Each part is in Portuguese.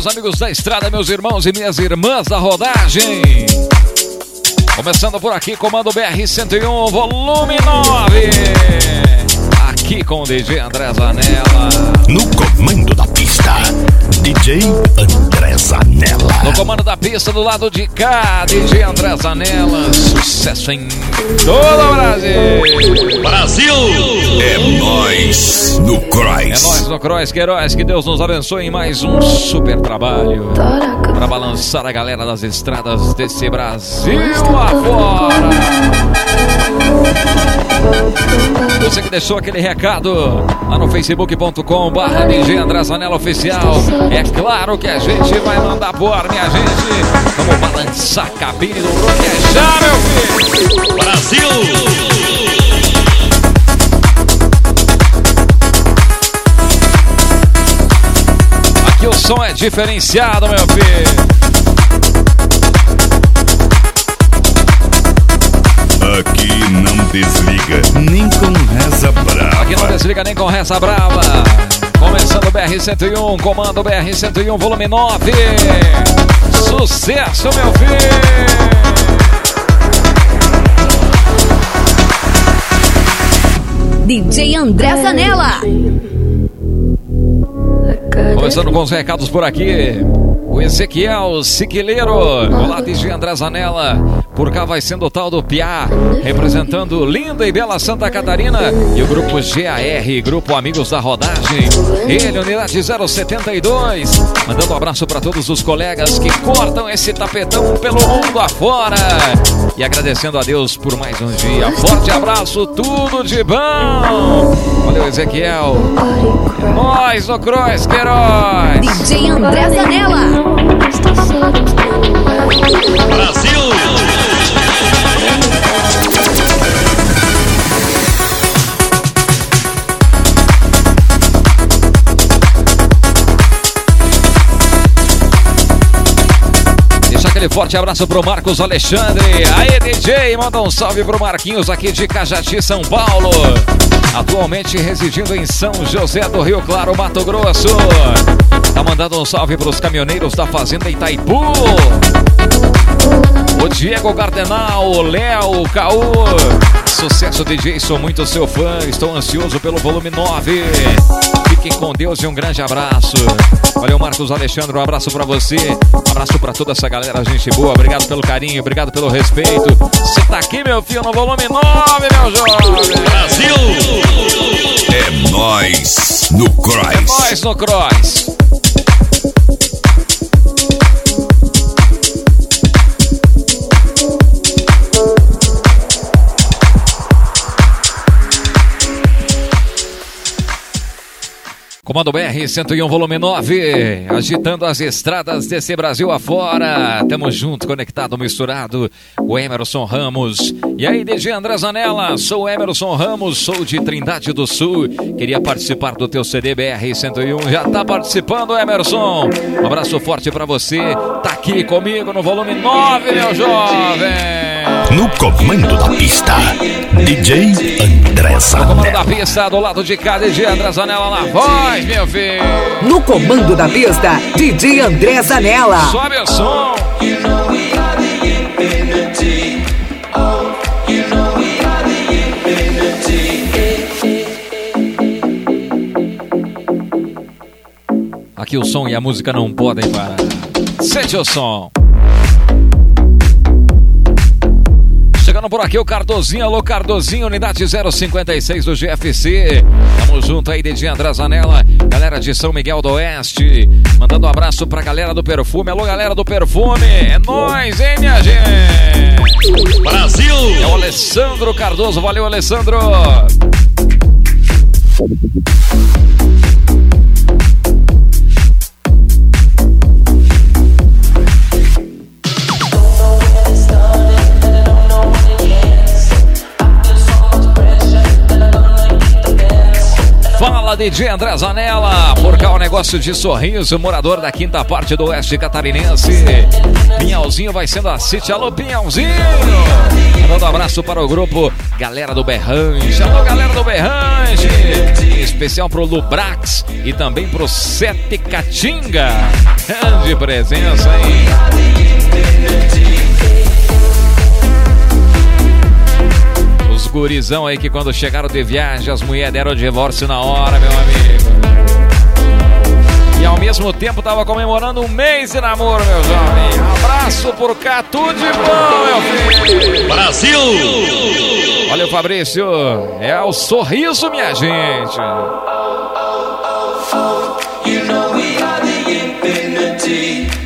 meus amigos da estrada, meus irmãos e minhas irmãs da rodagem. Começando por aqui, comando BR-101, volume 9. Aqui com o DJ André Zanella. No comando da pista, DJ André Zanella. No comando da pista, do lado de cá, DJ André Zanella. Sucesso em todo o Brasil. Brasil! É nós no É Cross. nós no Cross Queiroz, que Deus nos abençoe em mais um super trabalho. Para balançar a galera das estradas desse Brasil afora. Você que deixou aquele recado lá no facebook.com barra Oficial. É claro que a gente vai mandar por minha gente. Vamos balançar a cabine do Roquejar, meu filho. Brasil! Aqui o som é diferenciado, meu filho. Aqui não desliga, nem com reza Aqui não brava. desliga nem com reza brava. Começando o BR-101, comando BR-101, volume 9. Sucesso, meu filho! DJ André Zanella. Começando com os recados por aqui. O Ezequiel Siquileiro. Olá, DJ André Zanella. Por cá vai sendo o tal do Piá, representando linda e bela Santa Catarina. E o grupo GAR, Grupo Amigos da Rodagem. Ele, unidade 072. Mandando um abraço para todos os colegas que cortam esse tapetão pelo mundo afora. E agradecendo a Deus por mais um dia. Forte abraço, tudo de bom. Valeu, Ezequiel. Nós no Cross Queiroz. DJ André Zanella. Brasil! Deixa aquele forte abraço pro Marcos Alexandre. Aê, DJ, manda um salve pro Marquinhos aqui de Cajati, São Paulo. Atualmente residindo em São José do Rio Claro, Mato Grosso. Tá mandando um salve pros caminhoneiros da Fazenda Itaipu. O Diego Gardenal, o Léo, o Caú. Sucesso, DJ, sou muito seu fã. Estou ansioso pelo volume 9. Fiquem com Deus e um grande abraço. Valeu, Marcos Alexandre, um abraço pra você. Um abraço pra toda essa galera, gente boa. Obrigado pelo carinho, obrigado pelo respeito. Você tá aqui, meu filho, no volume 9, meu jovem. Brasil! É nós no Cross. Nós no Cross. Comando BR 101 volume 9, agitando as estradas desse Brasil afora. Tamo junto, conectado, misturado. O Emerson Ramos. E aí, DG André Zanella, sou Emerson Ramos, sou de Trindade do Sul. Queria participar do teu CD BR 101. Já tá participando, Emerson. Um abraço forte pra você. Tá aqui comigo no volume 9, meu jovem. No comando da pista, DJ André No comando da Zanella. pista, do lado de cá, DJ André Zanella na voz, meu filho. No comando da pista, DJ André Zanella. Sobe o som. Aqui o som e a música não podem parar. Sente o som. Chegando por aqui o Cardozinho, alô Cardozinho, unidade 056 do GFC. Tamo junto aí, DJ André Zanella, galera de São Miguel do Oeste. Mandando um abraço pra galera do perfume. Alô, galera do perfume. É nóis, hein, minha gente? Brasil! É o Alessandro Cardoso. Valeu, Alessandro. DJ André Zanella, por cá o negócio de sorriso, morador da quinta parte do oeste catarinense. Pinhalzinho vai sendo a City, alô Pinhalzinho! Mandando um abraço para o grupo Galera do Berrante, alô galera do Berrante! hein? Especial pro Lubrax e também pro Sete Catinga. Grande presença, hein? Gurizão aí que quando chegaram de viagem, as mulheres deram o divórcio na hora, meu amigo. E ao mesmo tempo tava comemorando um mês de namoro, meu jovem. Abraço por cá, tudo de bom, meu filho. Brasil! Olha o Fabrício, é o sorriso, minha gente.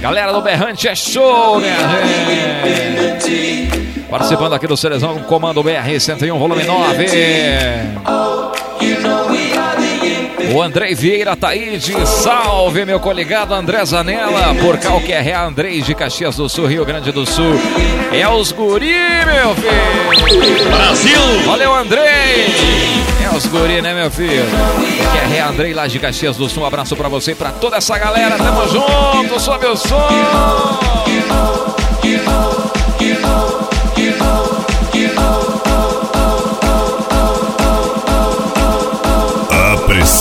Galera do Berrante é show, minha gente. Participando aqui do Seleção Comando BR 101, volume 9. O Andrei Vieira Taíde, salve meu coligado André Zanella, por qualquer é Andrei de Caxias do Sul, Rio Grande do Sul. É os guri, meu filho. Brasil! Valeu, Andrei. É os guri, né, meu filho? Que é Andrei lá de Caxias do Sul. Um abraço pra você e pra toda essa galera. Tamo junto, sobe o som.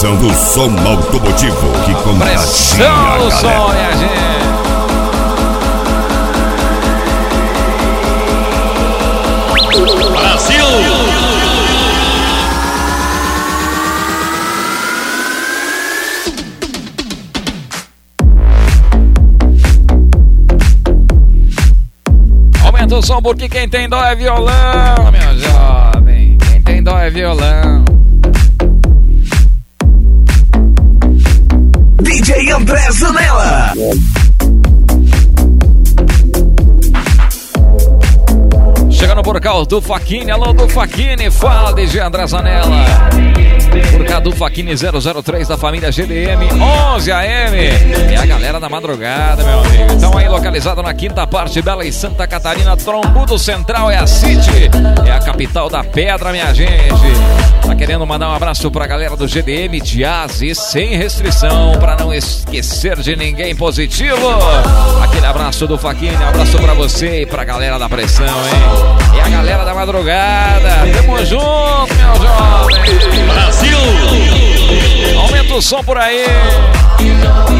Pressão do som automotivo que contagia Pressão a do som, galera. minha gente. Brasil! Aumenta o som porque quem tem dó é violão, meu jovem. Quem tem dó é violão. DJ André Zanella. Chegando por cá do Faquini, alô do Faquini, fala DJ André Zanella. Por cá do Faquini 003 da família GDM 11 AM. É a galera da madrugada, meu amigo. Então aí localizado na quinta parte Bela e Santa Catarina, Trombudo Central é a City. É a capital da pedra, minha gente. Tá querendo mandar um abraço pra galera do GDM Jazz e sem restrição, pra não esquecer de ninguém positivo. Aquele abraço do Faquini, um abraço pra você e pra galera da pressão, hein? É a galera da madrugada. Tamo junto, meu jovem. Brasil! Aumenta o som por aí. Comando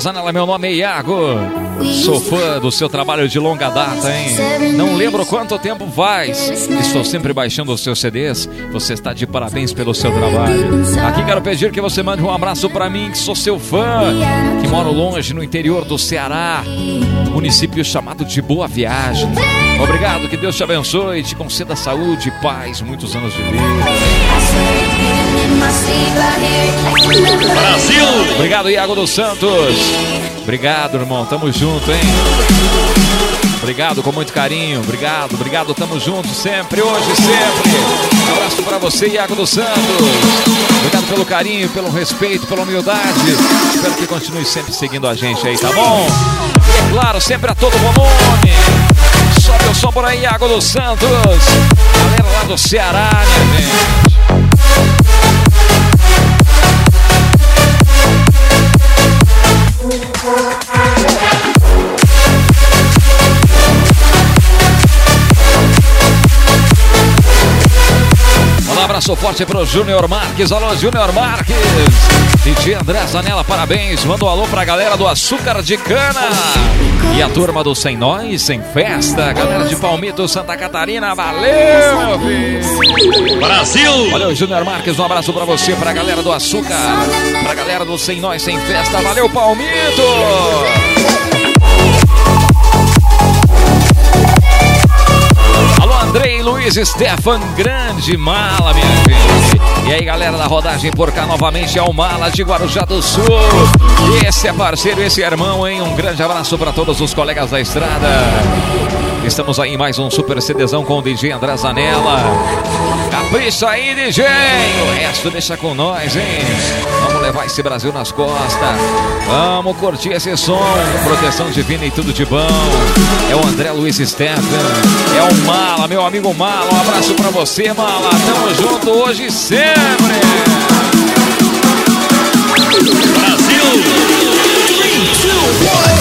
Zanella, meu nome é Iago. Sou fã do seu trabalho de longa data, hein? Não lembro quanto tempo faz. Estou sempre baixando os seus CDs. Você está de parabéns pelo seu trabalho. Aqui quero pedir que você mande um abraço para mim, que sou seu fã, que moro longe no interior do Ceará, município chamado de Boa Viagem. Obrigado, que Deus te abençoe, te conceda saúde, paz, muitos anos de vida. Brasil! Obrigado, Iago dos Santos. Obrigado, irmão. Tamo junto, hein? Obrigado com muito carinho. Obrigado, obrigado. Tamo junto sempre, hoje sempre. Um abraço pra você, Iago dos Santos. Obrigado pelo carinho, pelo respeito, pela humildade. Espero que continue sempre seguindo a gente aí, tá bom? E é claro, sempre a todo volume. Sobe o som por aí, Iago dos Santos. Galera lá do Ceará, minha gente. Abraço forte pro Júnior Marques. Alô, Júnior Marques. DJ André Zanella, parabéns. Manda um alô pra galera do Açúcar de Cana. E a turma do Sem Nós, Sem Festa. Galera de Palmito, Santa Catarina. Valeu, filho. Brasil! Valeu, Júnior Marques. Um abraço pra você, pra galera do Açúcar. Pra galera do Sem Nós, Sem Festa. Valeu, Palmito. Andrei Luiz Stefan, grande mala, minha gente. E aí, galera da rodagem por cá, novamente é o Mala de Guarujá do Sul. Esse é parceiro, esse é irmão, hein? Um grande abraço para todos os colegas da estrada. Estamos aí em mais um super CDzão com o DJ André Zanella. Capricha aí, DJ! O resto deixa com nós, hein? Vamos levar esse Brasil nas costas. Vamos curtir esse som. Proteção divina e tudo de bom. É o André Luiz Stefan. É o Mala, meu amigo Mala. Um abraço pra você, Mala. Tamo junto hoje e sempre. Brasil! 3, 2, 1.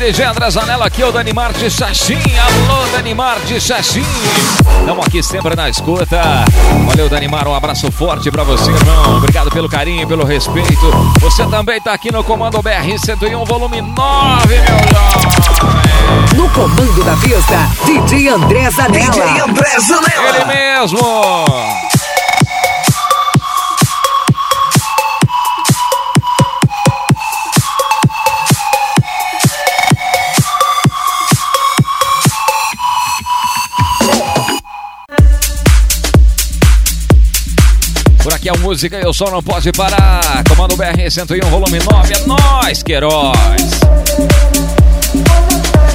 DG André Zanella, aqui é o Danimar de Xaxim. Alô, Danimar de Xaxim. Estamos aqui sempre na escuta. Valeu, Danimar, um abraço forte para você, irmão. Obrigado pelo carinho, pelo respeito. Você também tá aqui no Comando BR-101, volume 9, meu jovem. No Comando da Vista, DJ André Zanella. DJ André Zanella. Ele mesmo. Música e o som não pode parar. Comando BR 101, volume 9. É nóis, Queiroz.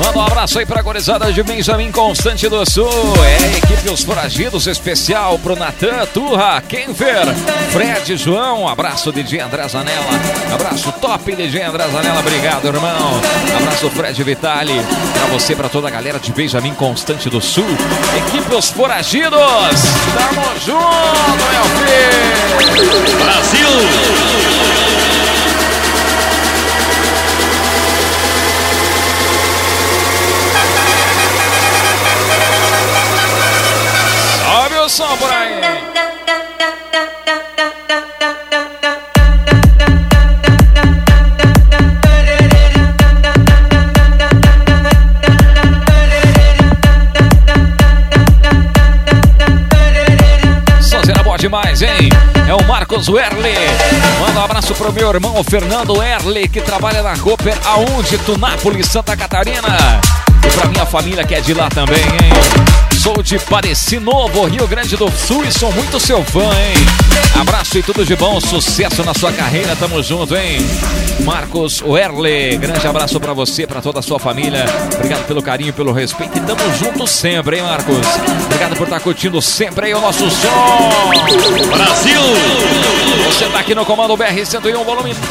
Manda um abraço aí pra gorizada de Benjamin Constante do Sul. É equipe Os Foragidos especial pro Natan, Turra, Kenfer, Fred, João. Abraço DJ André Zanella. Abraço top DJ André Zanella. Obrigado, irmão. Abraço Fred Vitali. Pra você, pra toda a galera de Benjamin Constante do Sul. Equipe Os Foragidos. Tamo junto, meu filho. Brasil! Som por aí. Boa demais, hein? É o Marcos Werle. Manda um abraço pro meu irmão Fernando Werle, que trabalha na Cooper, aonde? Tunápolis, Santa Catarina. Pra minha família que é de lá também, hein? Sou de Pareci Novo, Rio Grande do Sul e sou muito seu fã, hein? Abraço e tudo de bom, sucesso na sua carreira, tamo junto, hein? Marcos Werle, grande abraço pra você, pra toda a sua família. Obrigado pelo carinho, pelo respeito e tamo junto sempre, hein, Marcos? Obrigado por estar curtindo sempre aí o nosso som. Brasil! Você tá aqui no comando BR 101, volume 9.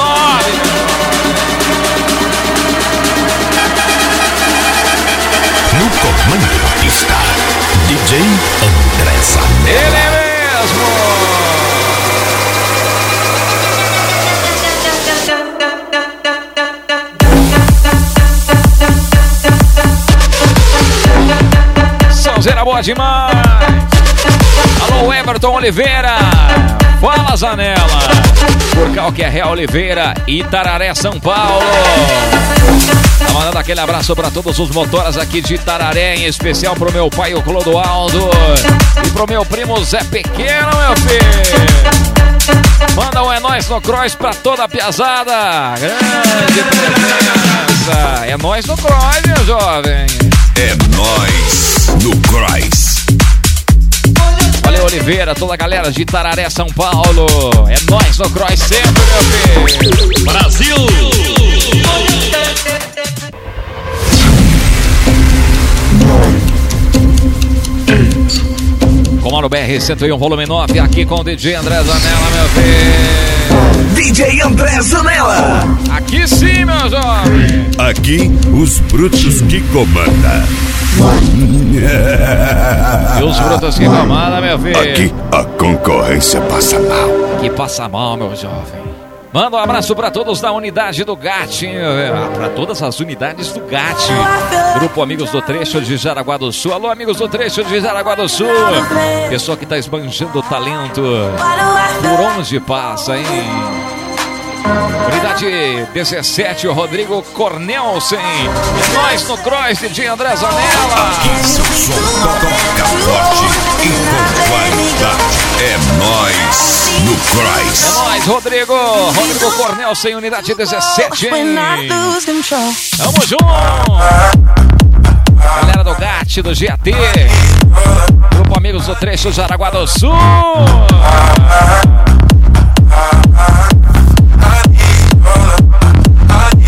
No comando DJ André Zanella. Ele mesmo! Sonzeira boa demais! Alô, Everton Oliveira! Fala, Zanela! Por Calquerré Oliveira, Itararé, São Paulo! Tá mandando aquele abraço para todos os motoras aqui de Itararé, em especial pro meu pai, o Clodoaldo, e pro meu primo Zé Pequeno, meu filho! Manda um é nóis no cross pra toda a piazada! Grande presença! É nóis no cross, meu jovem! É nós no Cross. Oliveira, toda a galera de Itararé, São Paulo. É nóis no Cross sempre, meu filho. Brasil! Comando BR 101, volume 9, aqui com o DJ André Zanella, meu filho. DJ André Zanella. Aqui sim, meu jovem. Aqui, os brutos que comandam. Os brutos que comandam, meu filho. Aqui, a concorrência passa mal. Que passa mal, meu jovem. Manda um abraço para todos da unidade do GAT, ah, para todas as unidades do GAT. Grupo Amigos do Trecho de Jaraguá do Sul. Alô, amigos do Trecho de Jaraguá do Sul. Pessoa que tá esbanjando talento. Por onde passa, hein? Unidade 17, o Rodrigo Cornelsen. E nós no Cross, DJ André Zanella. Aqui, seu som toca forte e com qualidade. É nós no É Cross. nóis, Rodrigo. Rodrigo Cornelsen, unidade 17. Tamo junto! Galera do GAT, do GAT. Grupo Amigos do Trecho Jaraguá do Sul. O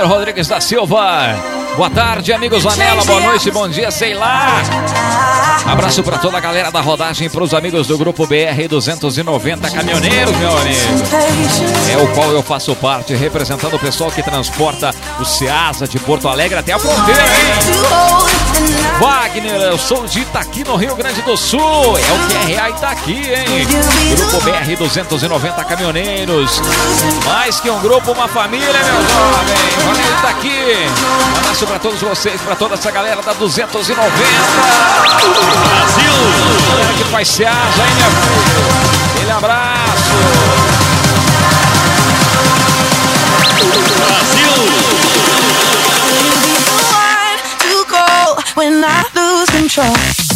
Wagner Rodrigues da Silva. Boa tarde, amigos Anela. Boa noite, bom dia, sei lá. Abraço para toda a galera da rodagem, para os amigos do grupo BR 290 Caminhoneiros, meu amigo. É o qual eu faço parte, representando o pessoal que transporta o Ceasa de Porto Alegre até a fronteira, hein? Wagner, eu sou de Itaqui, no Rio Grande do Sul. É o QRA Itaqui, hein? Grupo BR 290 Caminhoneiros. Mais que um grupo, uma família, meu jovem. Valeu, Itaqui. Um abraço pra todos vocês, pra toda essa galera da 290. Brasil! Galera que faz Ceasa, hein, meu filho? Aquele abraço. When I lose control.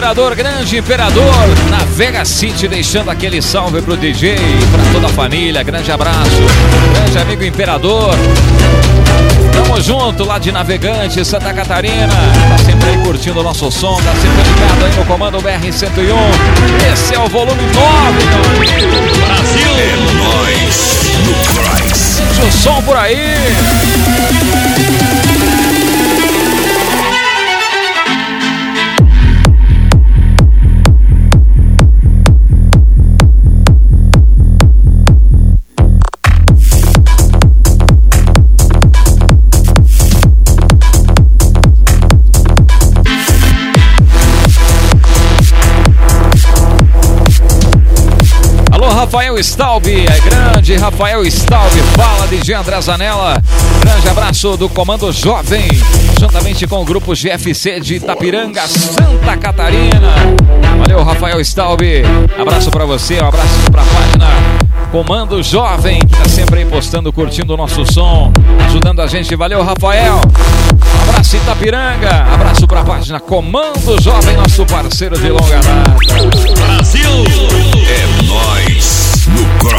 Imperador, grande Imperador, na Vega City, deixando aquele salve pro DJ, pra toda a família, grande abraço, grande amigo Imperador. Tamo junto lá de Navegante, Santa Catarina, tá sempre aí curtindo o nosso som, tá sempre ligado aí no comando BR-101. Esse é o volume 9, meu amigo. Brasil! É nós no. Sente o som por aí. Rafael Stalbi, é grande Rafael Stalbi, fala de André Zanella. Grande abraço do Comando Jovem, juntamente com o grupo GFC de Itapiranga, Santa Catarina. Valeu, Rafael Stalbi. Abraço pra você, um abraço pra página Comando Jovem, que tá sempre aí postando, curtindo o nosso som, ajudando a gente. Valeu, Rafael. Abraço Itapiranga, abraço pra página Comando Jovem, nosso parceiro de longa data. Brasil! É nós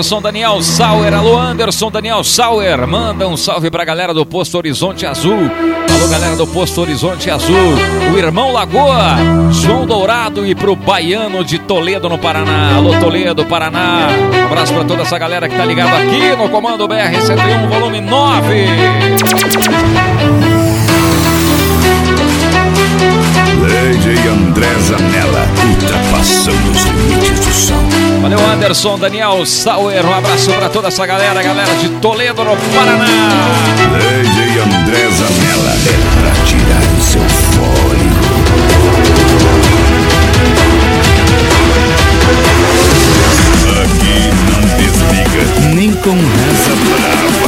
Anderson Daniel Sauer, alô Anderson Daniel Sauer, manda um salve pra galera do Posto Horizonte Azul. Alô galera do Posto Horizonte Azul, o irmão Lagoa, João Dourado e pro Baiano de Toledo no Paraná. Alô Toledo, Paraná. Um abraço pra toda essa galera que tá ligado aqui no Comando BR 101, volume 9. DJ André Zanella, ultrapassando os limites do som. Valeu, Anderson, Daniel Sauer. Um abraço pra toda essa galera, galera de Toledo, no Paraná. André Zanella, é pra tirar o seu fôlego. Aqui não desliga, nem com brava.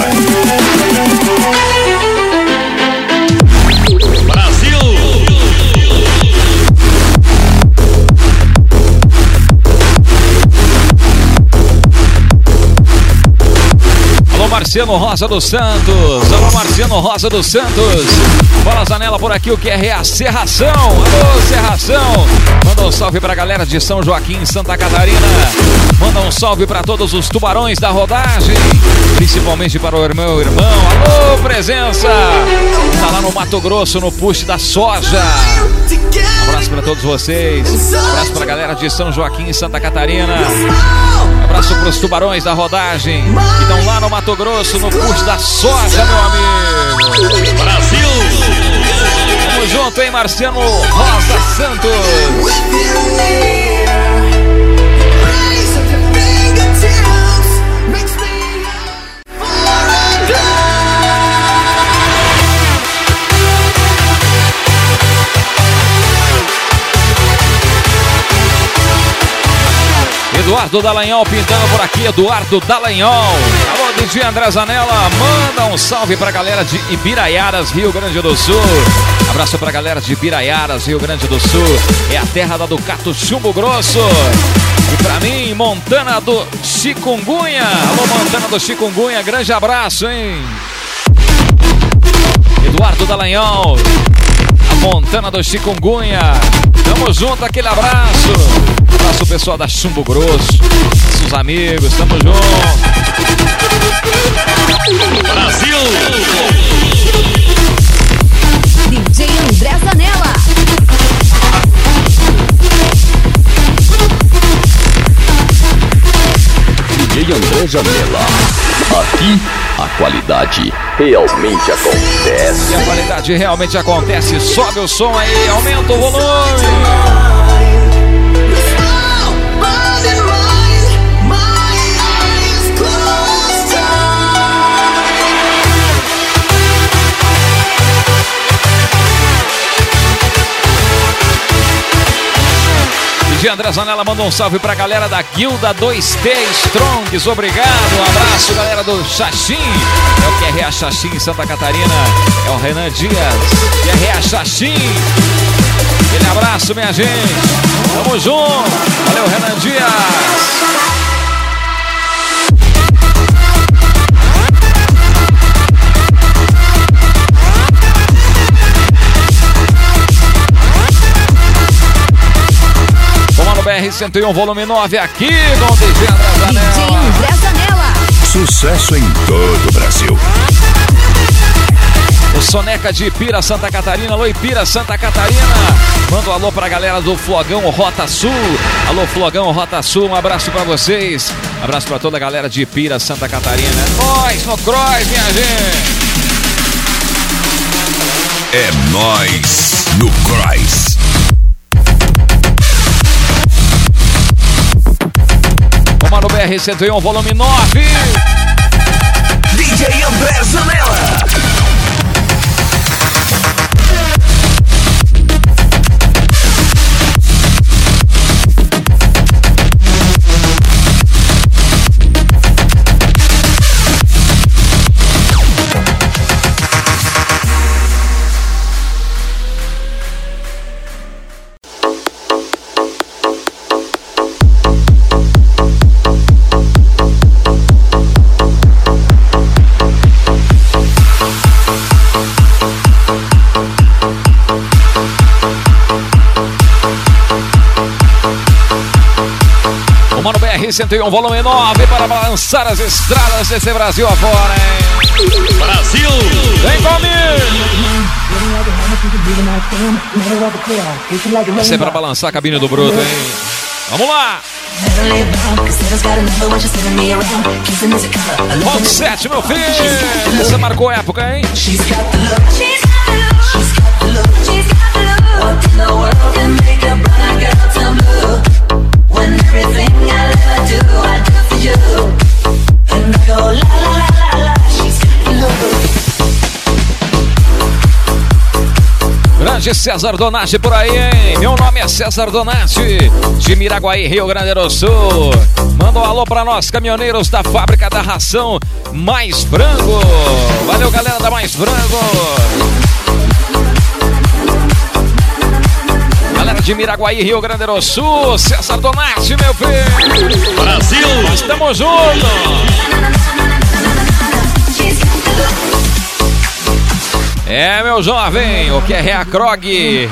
Marciano Rosa dos Santos. Alô, Marciano Rosa dos Santos. Bola Zanela por aqui, o que é a Serração. Alô, Serração. Manda um salve pra galera de São Joaquim, Santa Catarina. Manda um salve pra todos os tubarões da rodagem. Principalmente para o irmão irmão. Alô, presença. Tá lá no Mato Grosso, no push da soja. Abraço pra todos vocês. Abraço pra galera de São Joaquim, Santa Catarina. Abraço pros tubarões da rodagem que estão lá no Mato Grosso, no curso da soja, meu amigo. Brasil! Tamo junto, hein, Marciano Rosa Santos. Eduardo Dallagnol pintando por aqui, Eduardo Dallagnol. Alô, DJ André Zanella, manda um salve pra galera de Ibiraiaras, Rio Grande do Sul. Abraço pra galera de Ibiraiaras, Rio Grande do Sul. É a terra da Ducato Chumbo Grosso. E pra mim, Montana do Chikungunya. Alô, Montana do Chikungunya, grande abraço, hein? Eduardo Dallagnol, a Montana do Chikungunya. Tamo junto, aquele abraço. Abraço pessoal da Chumbo Grosso, nossos amigos, tamo junto. DJ André Zanella. DJ André Janela. Aqui a qualidade realmente E acontece. a qualidade realmente acontece. Sobe o som aí, aumenta o volume. DJ André Zanella manda um salve pra galera da Guilda 2T Strongs. Obrigado. Um abraço, galera do Xaxim. É o QRA Xaxim em Santa Catarina. É o Renan Dias. QRA Xaxim. Aquele abraço, minha gente. Tamo junto. Valeu, Renan Dias. Comando BR 101, volume 9, aqui com o DJ André Zanella. Sucesso em todo o Brasil. O Soneca de Ipira, Santa Catarina. Alô, Ipira, Santa Catarina. Manda um alô pra galera do Flogão Rota Sul. Alô, Flogão Rota Sul. Um abraço pra vocês. Abraço pra toda a galera de Ipira, Santa Catarina. Nós no Cross, minha gente. É nós no Cross. Comando BR 101, volume 9. 101, volume 9. Para balançar as estradas desse Brasil afora, hein? Brasil! Vem comigo! Essa é pra balançar a cabine do Bruto, hein? Vamos lá! Ponto 7, meu filho! Essa marcou época, hein? She's got the look. She's got the look. She's got the look. What in the world am make a blind girl turn blue. When everything Grande César Donati por aí, hein? Meu nome é César Donati, de Miraguaí, Rio Grande do Sul. Manda um alô pra nós, caminhoneiros da fábrica da ração Mais Frango. Valeu, galera da Mais Frango. De Miraguaí, Rio Grande do Sul. César Donati, meu filho. Brasil! Estamos juntos. É, meu jovem, o que é Rea Krog?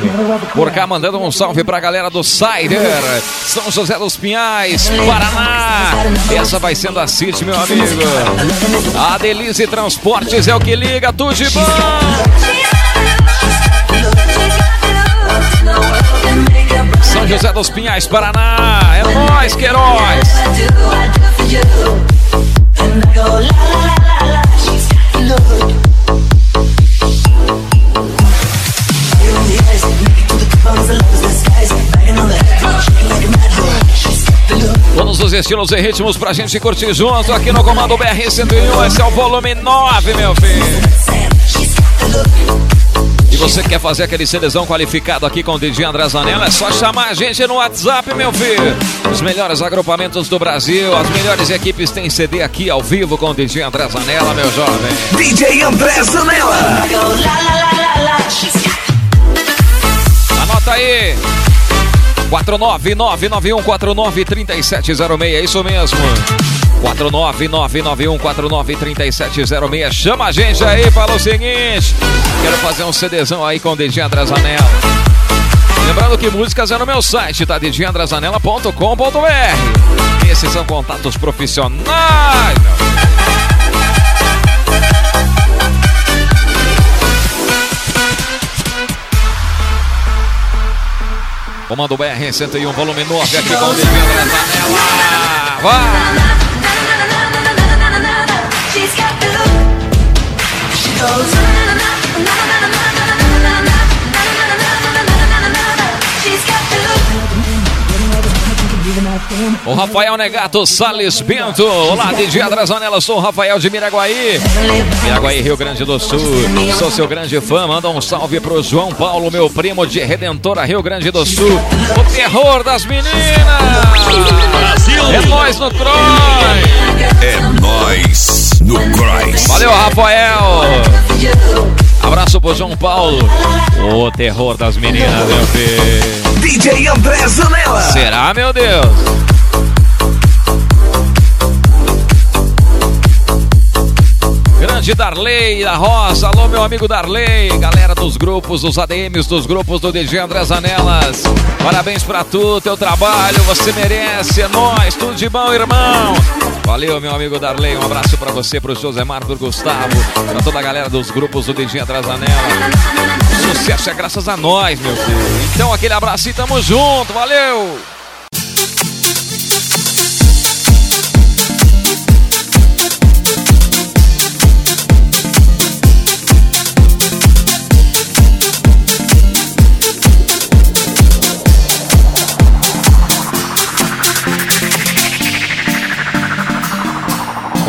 Por cá mandando um salve pra galera do Cider, São José dos Pinhais, Paraná. Essa vai sendo a City, meu amigo. A Delize Transportes é o que liga, tudo de bom. São José dos Pinhais, Paraná. É nóis, Queiroz. Todos os estilos e ritmos pra gente curtir junto aqui no Comando BR-101. Esse é o volume 9, meu filho. Você quer fazer aquele CDzão qualificado aqui com o DJ André Zanella? É só chamar a gente no WhatsApp, meu filho. Os melhores agrupamentos do Brasil, as melhores equipes têm CD aqui ao vivo com o DJ André Zanella, meu jovem. DJ André Zanella. Anota aí. 49991493706, é isso mesmo. 49991493706. Chama a gente aí, fala o seguinte. Quero fazer um CDzão aí com o DJ André Zanella. Lembrando que músicas é no meu site, tá? djandrazanella.com.br. Esses são contatos profissionais, meu. Comando BR 101, volume 9, aqui com o DJ André Zanella. Vai! O Rafael Negato Salles Bento. Olá, DJ Andrazanella, sou o Rafael de Miraguaí. Miraguaí, Rio Grande do Sul. Sou seu grande fã. Manda um salve pro João Paulo, meu primo de Redentora, Rio Grande do Sul. O terror das meninas. Brasil! É nós no Croy. É nós no Cross. Valeu, Rafael. Abraço pro João Paulo. O terror das meninas, meu filho. DJ André Zanella. Será, meu Deus? Grande Darley da Roça, alô meu amigo Darley, galera dos grupos, dos ADMs, dos grupos do DJ André Zanelas. Parabéns pra tu, teu trabalho, você merece, é nóis, tudo de bom, irmão. Valeu, meu amigo Darley, um abraço pra você, pro Josemar, pro Gustavo, pra toda a galera dos grupos do DJ André Zanella. Sucesso é graças a nós, meu filho. Então aquele abraço e tamo junto, valeu!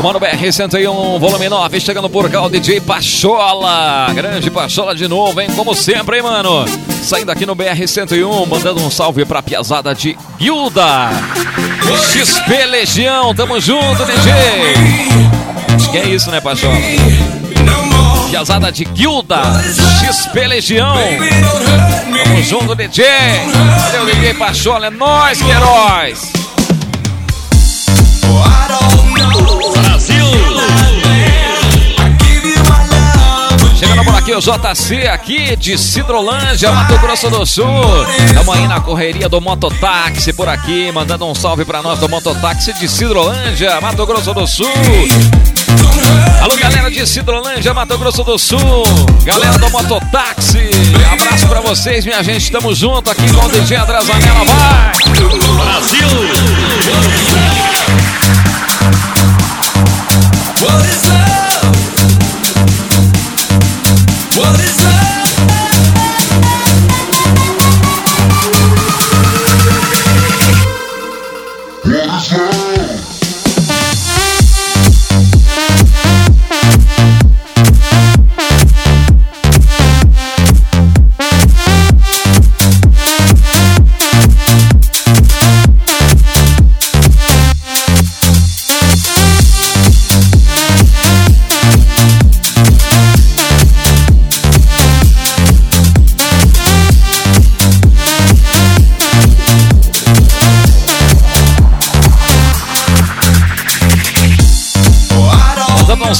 Comando BR 101, volume 9, chegando por cá o DJ Pachola. Grande Pachola de novo, hein? Como sempre, hein, mano? Saindo aqui no BR 101, mandando um salve pra piazada de Guilda. XP Legião, tamo junto, DJ. Que é isso, né, Pachola? Piazada de Guilda, XP Legião. Tamo junto, DJ. Valeu, DJ Pachola, é nóis, que heróis. Brasil! Chegando por aqui o JC aqui de Cidrolândia, Mato Grosso do Sul. Estamos aí na correria do Mototáxi por aqui, mandando um salve pra nós do Mototáxi de Cidrolândia, Mato Grosso do Sul. Alô, galera de Cidrolândia, Mato Grosso do Sul. Galera do Mototáxi. Abraço pra vocês, minha gente. Tamo junto aqui com o DJ André. Vai! Brasil! What is love? What is love?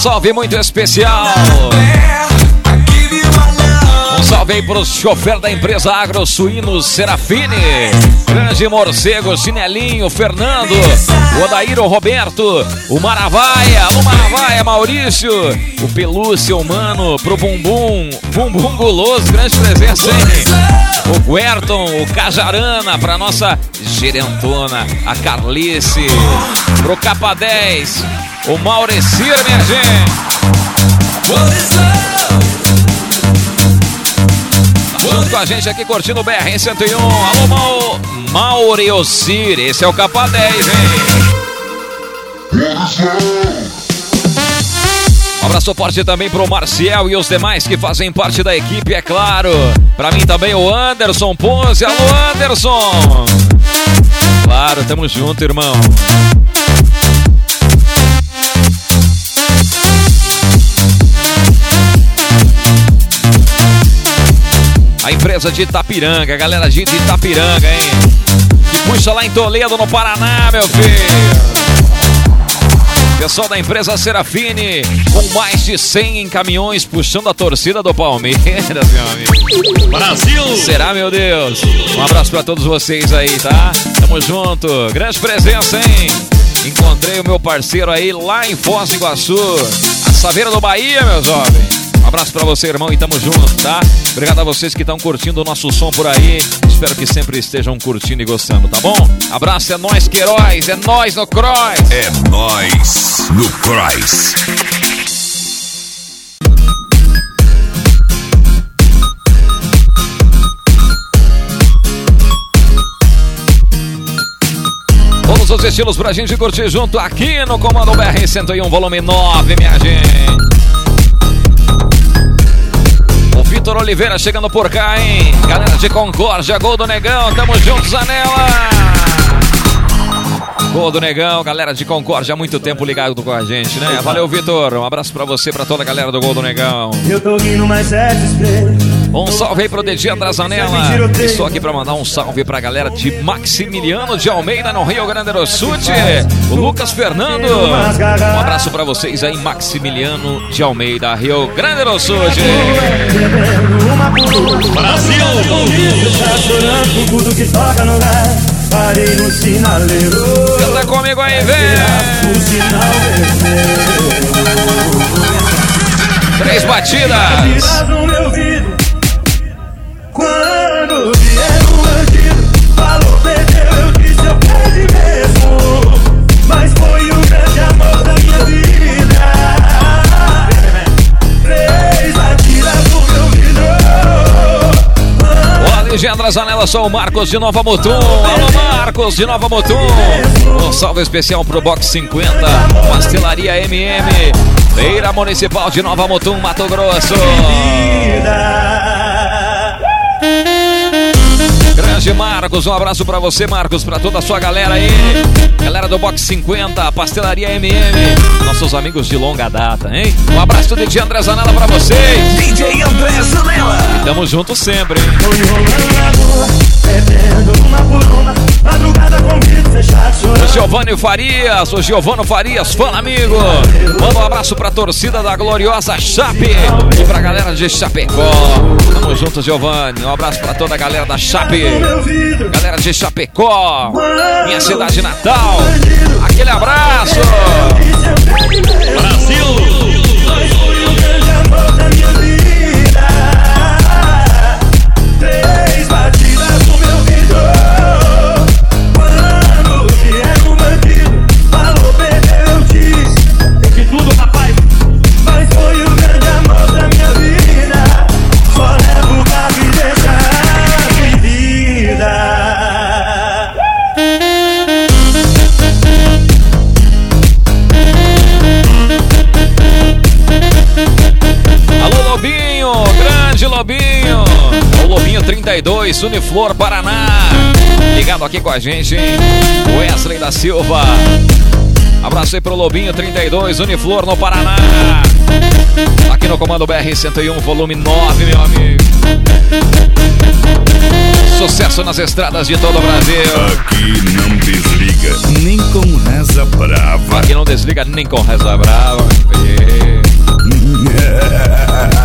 Salve muito especial. Um salve aí pro chofer da empresa Agro Suínos Serafine. Grande Morcego, Chinelinho, Fernando, o Odair, o Roberto, o Maravaia, o Maravaia, Maurício, o Pelúcia, o Mano, pro Bumbum, Bumbum Guloso, grande presença, hein? O Guerton, o Cajarana, pra nossa gerentona, a Carlice, pro Capa 10, o Maurecir, minha gente. Junto com a gente aqui curtindo o BR 101. Alô, Mau... Maureocir. Esse é o capa 10, hein? Um abraço forte também pro Marcial e os demais que fazem parte da equipe, é claro. Pra mim também o Anderson Ponce. Alô, Anderson! Claro, tamo junto, irmão. A empresa de Itapiranga, a galera de de Itapiranga, hein? Que puxa lá em Toledo, no Paraná, meu filho. Pessoal da empresa Serafine, com mais de 100 em caminhões puxando a torcida do Palmeiras, meu amigo. Brasil! Será, meu Deus? Um abraço pra todos vocês aí, tá? Tamo junto. Grande presença, hein? Encontrei o meu parceiro aí lá em Foz do Iguaçu, a Saveira do Bahia, meus jovens. Um abraço pra você, irmão, e tamo junto, tá? Obrigado a vocês que estão curtindo o nosso som por aí. Espero que sempre estejam curtindo e gostando, tá bom? Abraço, é nós, Queiroz, é nós no Cross. É nós no Cross. Todos os estilos pra gente curtir junto aqui no Comando BR 101, volume 9, minha gente. Vitor Oliveira chegando por cá, hein? Galera de Concórdia, gol do Negão, tamo juntos, Anela! Gol do Negão, galera de Concórdia, há muito tempo ligado com a gente, né? Valeu, Vitor. Um abraço pra você, pra toda a galera do Gol do Negão. Eu tô rindo, mas é desespero. Um salve aí pro DJ Andrazanella. Estou aqui pra mandar um salve pra galera de Maximiliano de Almeida, no Rio Grande do Sul. tchê. O Lucas Fernando. Um abraço pra vocês aí, Maximiliano de Almeida, Rio Grande do Sul. Brasil! Tá. Canta comigo aí, vem. Três batidas. DJ Andrazanella, sou o Marcos de Nova Mutum. Alô, Marcos de Nova Mutum. Um salve especial pro Box 50, Pastelaria MM, Feira Municipal de Nova Mutum, Mato Grosso. Grande Marcos, um abraço pra você, Marcos, pra toda a sua galera aí. Galera do Box 50, Pastelaria MM, nossos amigos de longa data, hein? Um abraço do DJ André Zanella pra vocês. DJ André Zanella. Tamo junto sempre, hein? Tô enrolando na rua, bebendo uma por uma. Madrugada com vidro fechado, O. Giovanni Farias, o Giovano Farias, fã amigo. Manda um abraço pra torcida da gloriosa Chape e pra galera de Chapecó. Tamo junto, Giovanni. Um abraço pra toda a galera da Chape. Meu vidro. Galera de Chapecó, minha cidade natal. Aquele abraço. Mesmo. Brasil! 32, Uniflor, Paraná. Ligado aqui com a gente? Wesley da Silva. Abraço aí pro Lobinho 32, Uniflor no Paraná. Aqui no comando BR 101, volume 9, meu amigo. Sucesso nas estradas de todo o Brasil. Aqui não desliga, nem com reza brava. Aqui não desliga nem com reza brava. meu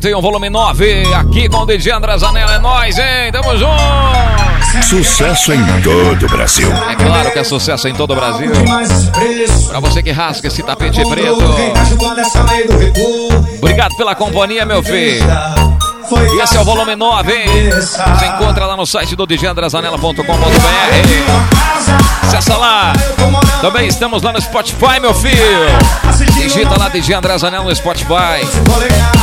101, volume 9. Aqui com o DJ André Zanella. É nóis, hein? Tamo junto. Sucesso em todo o Brasil. É claro que é sucesso em todo o Brasil. Pra você que rasga esse tapete preto. Obrigado pela companhia, meu filho. E esse é o volume 9, hein? Você encontra lá no site do djandrazanella.com.br. Acessa lá. Também estamos lá no Spotify, meu filho. Digita lá DJ André Zanella no Spotify.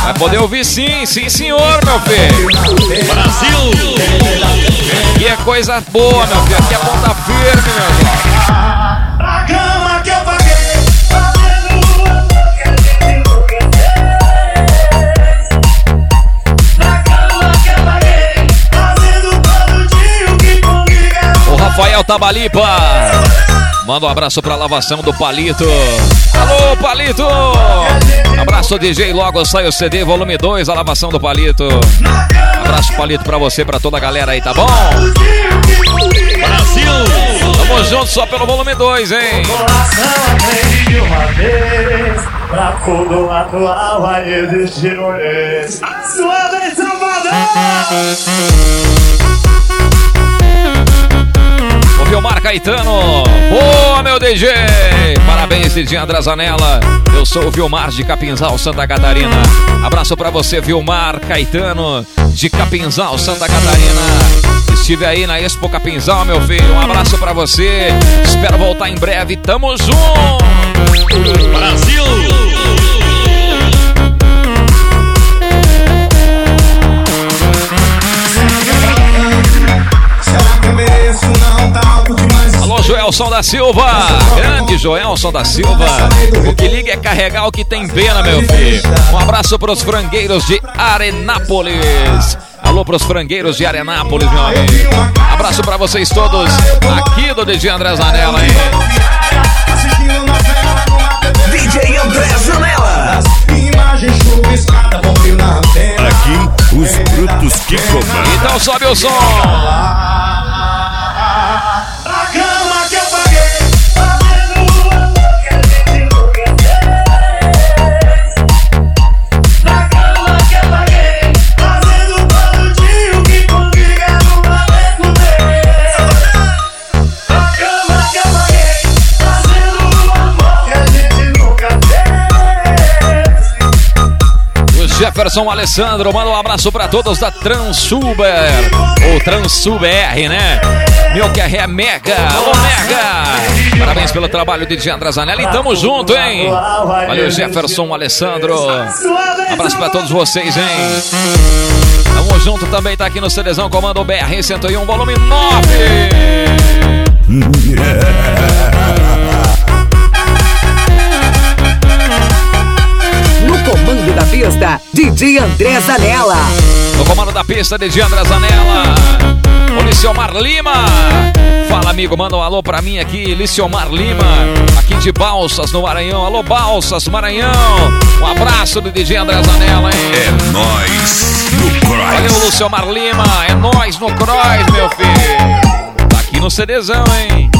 Vai poder ouvir sim, sim senhor, meu filho. Brasil! E é coisa boa, meu filho. Aqui é ponta firme, meu irmão. Tabalipa. Manda um abraço pra lavação do Palito. Alô, Palito! Abraço, DJ. Logo sai o CD, volume 2, a lavação do Palito. Abraço, Palito, pra você, pra toda a galera aí, tá bom? Brasil! Tamo junto só pelo volume 2, hein? Pra atual aí existir um Sua vez, O Vilmar Caetano. Boa, meu DJ! Parabéns, DJ André Zanella. Eu sou o Vilmar de Capinzal, Santa Catarina. Abraço pra você, Vilmar Caetano, de Capinzal, Santa Catarina. Estive aí na Expo Capinzal, meu filho. Um abraço pra você. Espero voltar em breve. Tamo junto! Brasil! Será que mereço? Não Joelson da Silva. Grande Joelson da Silva. O que liga é carregar o que tem pena, meu filho. Um abraço pros frangueiros de Arenápolis. Alô pros frangueiros de Arenápolis, meu amigo. Abraço pra vocês todos aqui do DJ André Zanella, hein? DJ André Zanella. Aqui, os brutos que comandam. Então sobe o som. Jefferson Alessandro manda um abraço pra todos da Transuber. Ou Transuber, né? Meu que é Mega. Alô, Mega. Parabéns pelo trabalho de DJ. E tamo junto, hein? Valeu, Jefferson Alessandro. Abraço pra todos vocês, hein? Tamo junto também, tá aqui no CDzão Comando BR 101, volume 9. No pista, DJ André Zanella. No comando da pista, DJ André Zanella. O Liciomar Lima. Fala, amigo, manda um alô pra mim aqui, Liciomar Lima. Aqui de Balsas, no Maranhão. Alô, Balsas, Maranhão. Um abraço do DJ André Zanella, hein? É nós no Valeu, Cross. Luciomar Lima. É nós no Cross, meu filho. Tá aqui no CDzão, hein?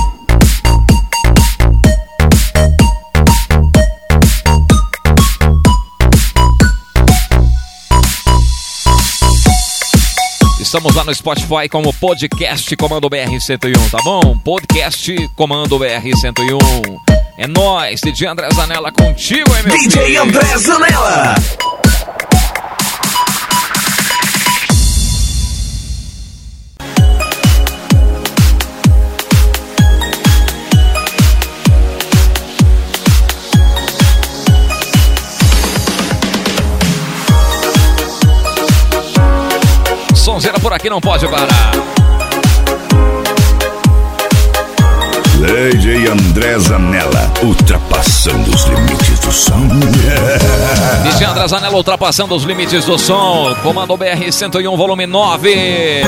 Estamos lá no Spotify como podcast Comando BR-101, tá bom? Podcast Comando BR-101. É nóis, DJ André Zanella contigo, hein, meu DJ filho? André Zanella. Por aqui não pode parar. DJ André Zanella, ultrapassando os limites do som. DJ André Zanella ultrapassando os limites do som. Comando BR-101, volume 9.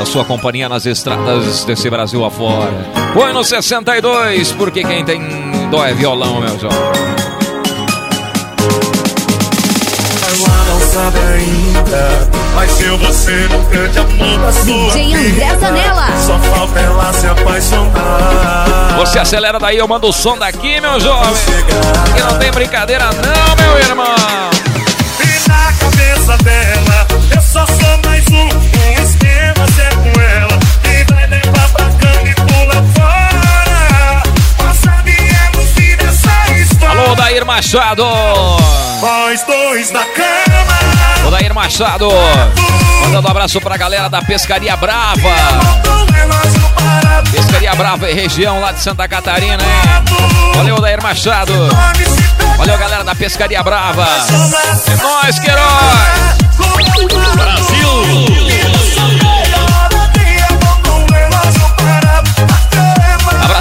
A sua companhia nas estradas desse Brasil afora. Põe no 62, porque quem tem dó é violão, meu jovem. Sabe ainda, mas se você nunca de amor na sua DJ André Zanella. Só falta ela se apaixonar. Você acelera daí, eu mando o som daqui, meu jovem. Que não tem brincadeira não, meu irmão. E na cabeça dela, eu só sou mais um, um esquema se história. Alô, Dair Machado. Nós dois na cama. Ô, Dair Machado. Mandando um abraço pra galera da Pescaria Brava. Pescaria Brava e região lá de Santa Catarina, hein? Valeu, Dair Machado. Valeu, galera da Pescaria Brava. É nóis, Queiroz.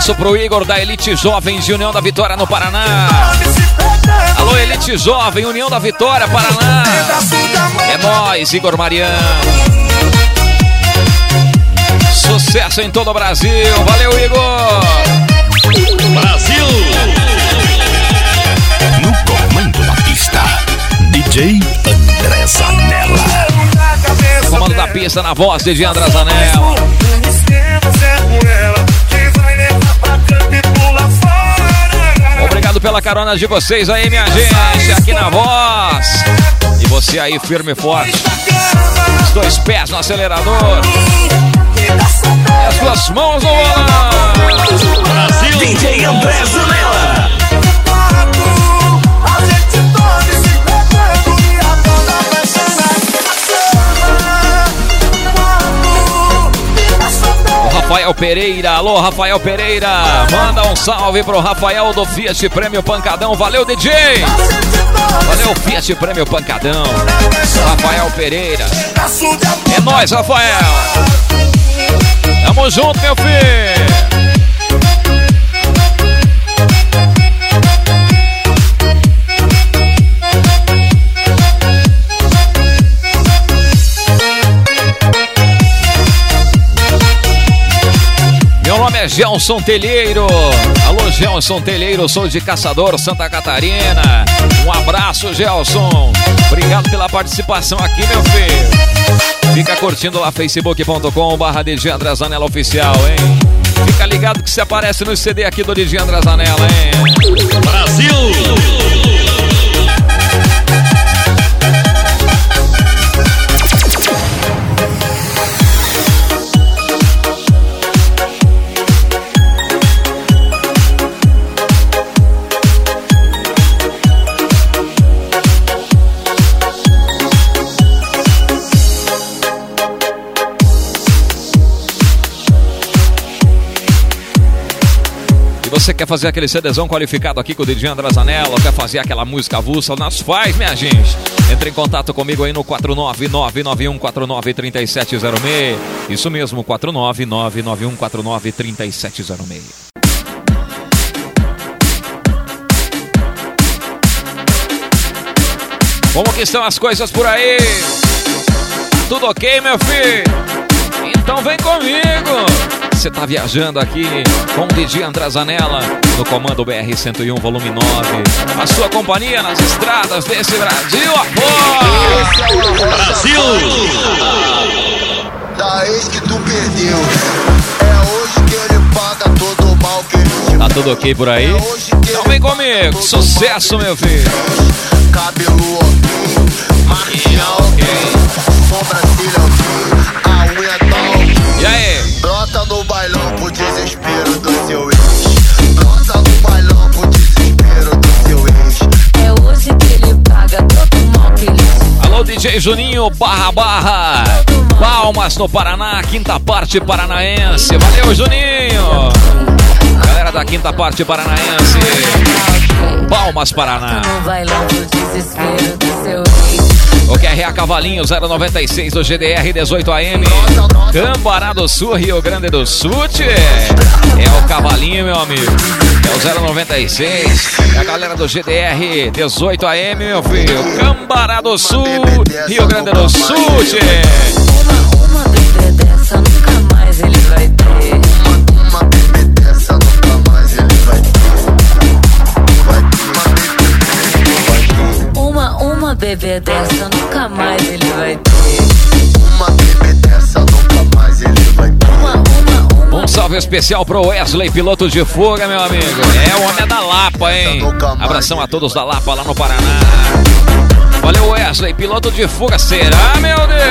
Abraço pro Igor da Elite Jovens de União da Vitória no Paraná. Alô, Elite Jovem, União da Vitória, Paraná. É nóis, Igor Mariano. Sucesso em todo o Brasil. Valeu, Igor. Brasil! No comando da pista, DJ André Zanella. Comando da pista na voz de André Zanella. Pela carona de vocês aí, minha gente, aqui na voz. E você aí, firme e forte. Os dois pés no acelerador. E as duas mãos no volante. Brasil! DJ André Zanella. Rafael Pereira, alô Rafael Pereira, manda um salve pro Rafael do Fiat Prêmio Pancadão, valeu DJ, valeu Fiat Prêmio Pancadão, Rafael Pereira, é nóis Rafael, tamo junto meu filho. Gelson Telheiro. Alô, Gelson Telheiro, sou de Caçador, Santa Catarina. Um abraço, Gelson. Obrigado pela participação aqui, meu filho. Fica curtindo lá facebook.com barra DJ André Zanella Oficial, hein? Fica ligado que você aparece no CD aqui do DJ André Zanella, hein? Brasil! Você quer fazer aquele CDzão qualificado aqui com o DJ André Zanella, quer fazer aquela música avulsa, nós faz, minha gente. Entre em contato comigo aí no 49991493706. Isso mesmo, 49991493706. Como que estão as coisas por aí? Tudo ok, meu filho? Então vem comigo! Você tá viajando aqui com o DJ André Zanella no comando BR-101, volume 9. A sua companhia nas estradas desse Brasil afora! Brasil! da ex que tu perdeu. É hoje que ele paga todo o mal que ele Tá tudo ok por aí? É Então vem comigo! Sucesso, meu filho! Cabelo ok, sobrancelha desespero do seu ex. Brota no bailão pro desespero do seu ex. É hoje que ele paga todo mal que ele Alô, DJ Juninho, barra barra. Palmas no Paraná, quinta parte paranaense. Valeu, Juninho. Galera da quinta parte paranaense. Palmas, Paraná. no bailão pro desespero do seu ex. O QRA Cavalinho 096 do GDR 18AM. Cambará do Sul, Rio Grande do Sul, tchê. É o Cavalinho, meu amigo. É o 096. É a galera do GDR 18AM, meu filho. Cambará do Sul, Rio Grande do Sul, tchê. Bebê, dessa nunca mais ele vai ter. Uma bebê dessa nunca mais ele vai ter. Uma, uma, uma. Um salve especial pro Wesley, piloto de fuga, meu amigo. É o homem da Lapa, hein? Abração a todos da Lapa lá no Paraná. Valeu, Wesley, piloto de fuga. Será, meu Deus?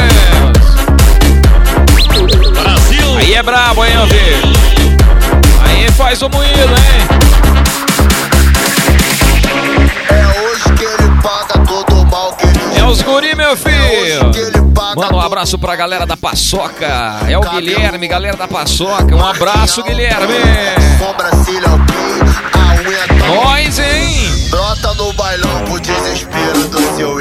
Brasil. Aí é brabo, hein, meu filho? Aí faz o moído, hein? Os guri, meu filho. Manda um abraço pra galera da Paçoca. É o Guilherme, galera da Paçoca. Um abraço, Guilherme. Tá Nós, hein? Brota no bailão pro desespero do seu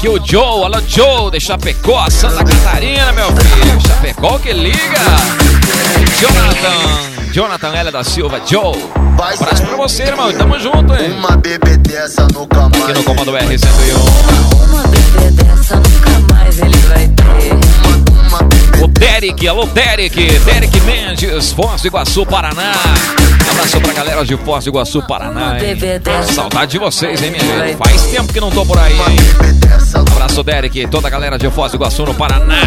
aqui o Joe. Alô, Joe, de Chapecó, Santa Catarina, meu filho. Chapecó que liga. Jonathan. Jonathan L. da Silva. Joe. Abraço pra você, irmão. Tamo junto, hein? Uma bebê dessa nunca mais. Aqui no comando R101. Uma, uma bebê dessa nunca mais ele vai ter. O Derek, alô Derek, Derek Mendes, Foz do Iguaçu, Paraná. Abraço pra galera de Foz do Iguaçu, Paraná. hein? Saudade de vocês, hein, minha gente? Faz tempo que não tô por aí, hein? Abraço, Derek, toda a galera de Foz do Iguaçu, no Paraná.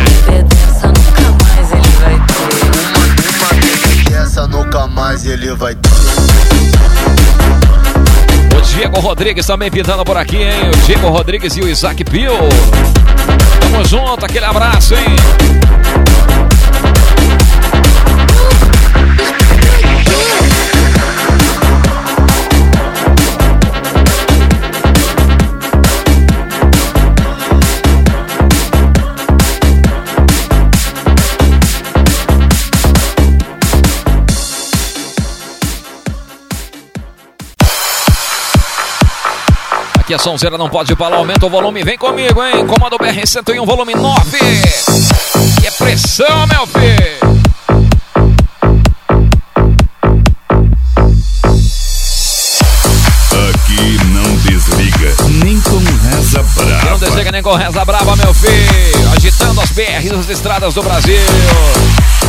Nunca mais ele vai ter. O Diego Rodrigues também pintando por aqui, hein? O Diego Rodrigues e o Isaac Pio. Tamo junto, aquele abraço, hein? Aqui a Sonzeira não pode falar, aumenta o volume, vem comigo, hein? Comando BR 101, volume 9. Que pressão, meu filho! Não desliga nem com reza brava, meu filho. Agitando as BRs nas estradas do Brasil.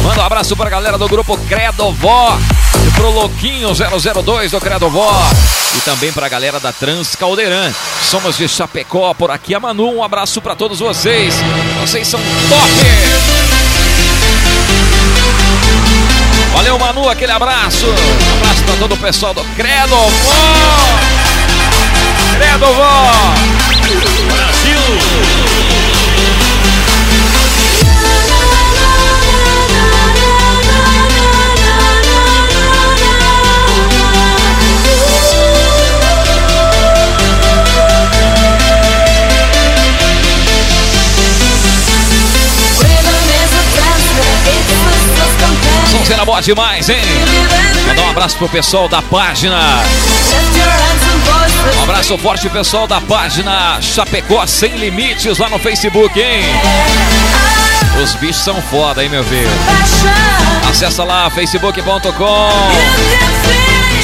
Manda um abraço pra galera do grupo Credo Vó. E pro Louquinho 002 do Credo Vó. E também pra galera da Trans Caldeirã. Somos de Chapecó, por aqui a Manu. Um abraço pra todos vocês. Vocês são top! Valeu, Manu, aquele abraço. Um abraço pra todo o pessoal do Credo Vó. Sonzeira boa demais, hein? Mandar um abraço pro pessoal da página. Um abraço forte, pessoal da página Chapecó Sem Limites lá no Facebook, hein? Os bichos são foda, hein, meu filho? Acessa lá, facebook.com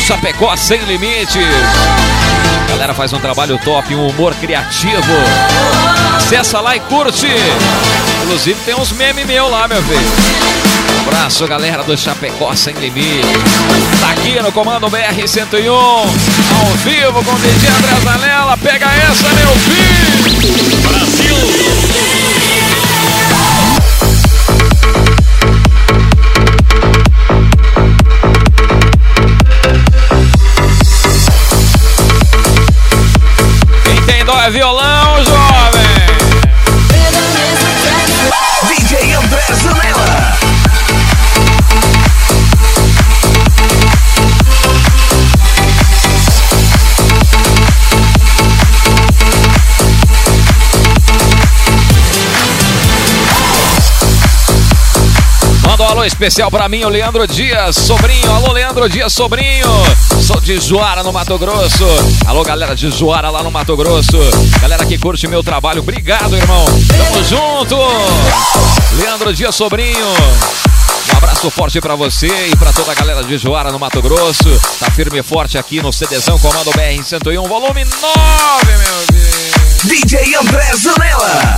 Chapecó Sem Limites. Galera faz um trabalho top, um humor criativo. Acessa lá e curte. Inclusive tem uns memes meu lá, meu filho. Abraço, galera do Chapecó Sem Limite. Tá aqui no Comando BR-101, ao vivo com o DJ André Zanella. Pega essa, meu filho! Brasil! Quem tem dó é violão, jovem! Especial pra mim, o Leandro Dias, sobrinho. Alô, Leandro Dias, sobrinho. Sou de Juara, no Mato Grosso. Alô, galera de Juara, lá no Mato Grosso. Galera que curte meu trabalho, obrigado, irmão. Tamo junto. Leandro Dias, sobrinho. Um abraço forte pra você e pra toda a galera de Juara, no Mato Grosso. Tá firme e forte aqui no CDzão Comando BR 101, volume 9, meu Deus. DJ André Zanella.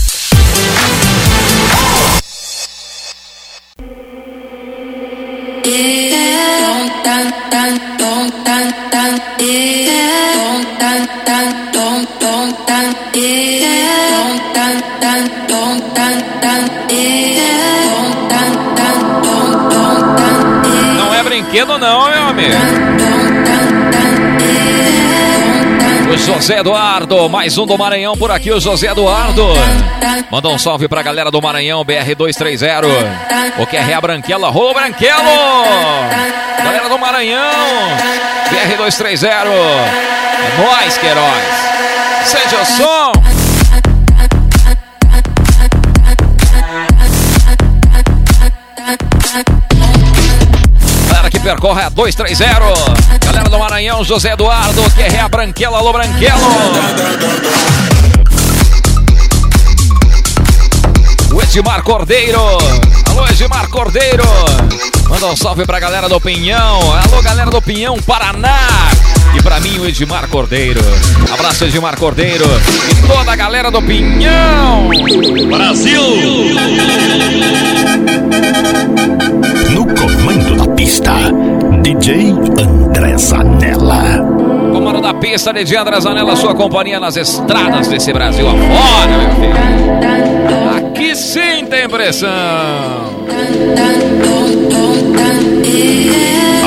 Não é brinquedo não, meu amigo. José Eduardo, mais um do Maranhão por aqui, o José Eduardo. Manda um salve pra galera do Maranhão, BR230. O que é a Branquela, Rô Branquelo! Galera do Maranhão, BR230. É nóis, Queiroz. Sente o som. Galera percorre a 230. Galera do Maranhão, José Eduardo, que é a Branquela, alô Branquelo. O Edmar Cordeiro. Alô, Edmar Cordeiro. Manda um salve pra galera do Pinhão. Alô, galera do Pinhão, Paraná. E pra mim, o Edmar Cordeiro. Abraço, Edmar Cordeiro. E toda a galera do Pinhão. Brasil! Da pista, DJ André Zanella. Comando da pista de André Zanella, sua companhia nas estradas desse Brasil afora, meu filho. Aqui sim tem pressão.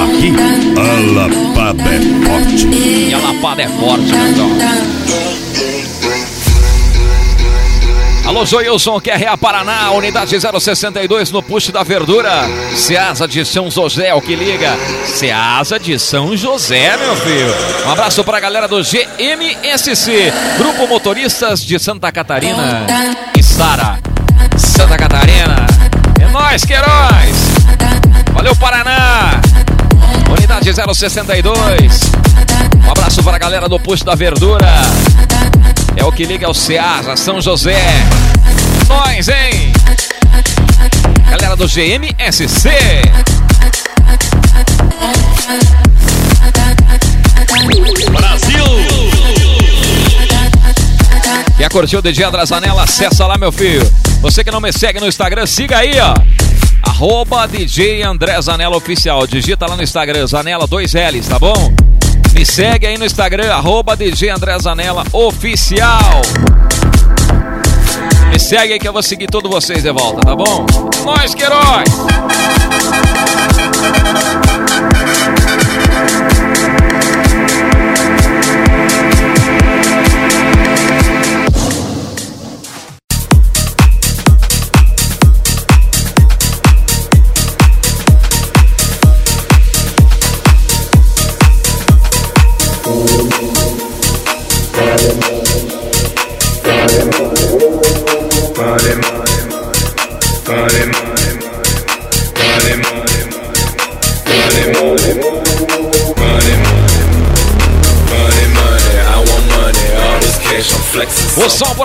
Aqui, a lapada é forte. E a lapada é forte, meu Alô, Joilson, QRA Paraná, unidade 062 no Puxo da Verdura. Ceasa de São José, o que liga? Ceasa de São José, meu filho. Um abraço pra galera do GMSC, Grupo Motoristas de Santa Catarina. E Sara, Santa Catarina. É nóis, Queiroz. Valeu, Paraná. Unidade 062. Um abraço pra galera do Puxo da Verdura. É o que liga ao Ceasa, São José. Nós, hein? Galera do GMSC. Brasil! Quer curtir o DJ André Zanella? Acessa lá, meu filho. Você que não me segue no Instagram, siga aí, ó. Arroba DJ André Zanella Oficial. Digita lá no Instagram, Zanella 2Ls, tá bom? Me segue aí no Instagram, arroba DJ André Zanella Oficial. Me segue aí que eu vou seguir todos vocês de volta, tá bom? Nós, Queiroz!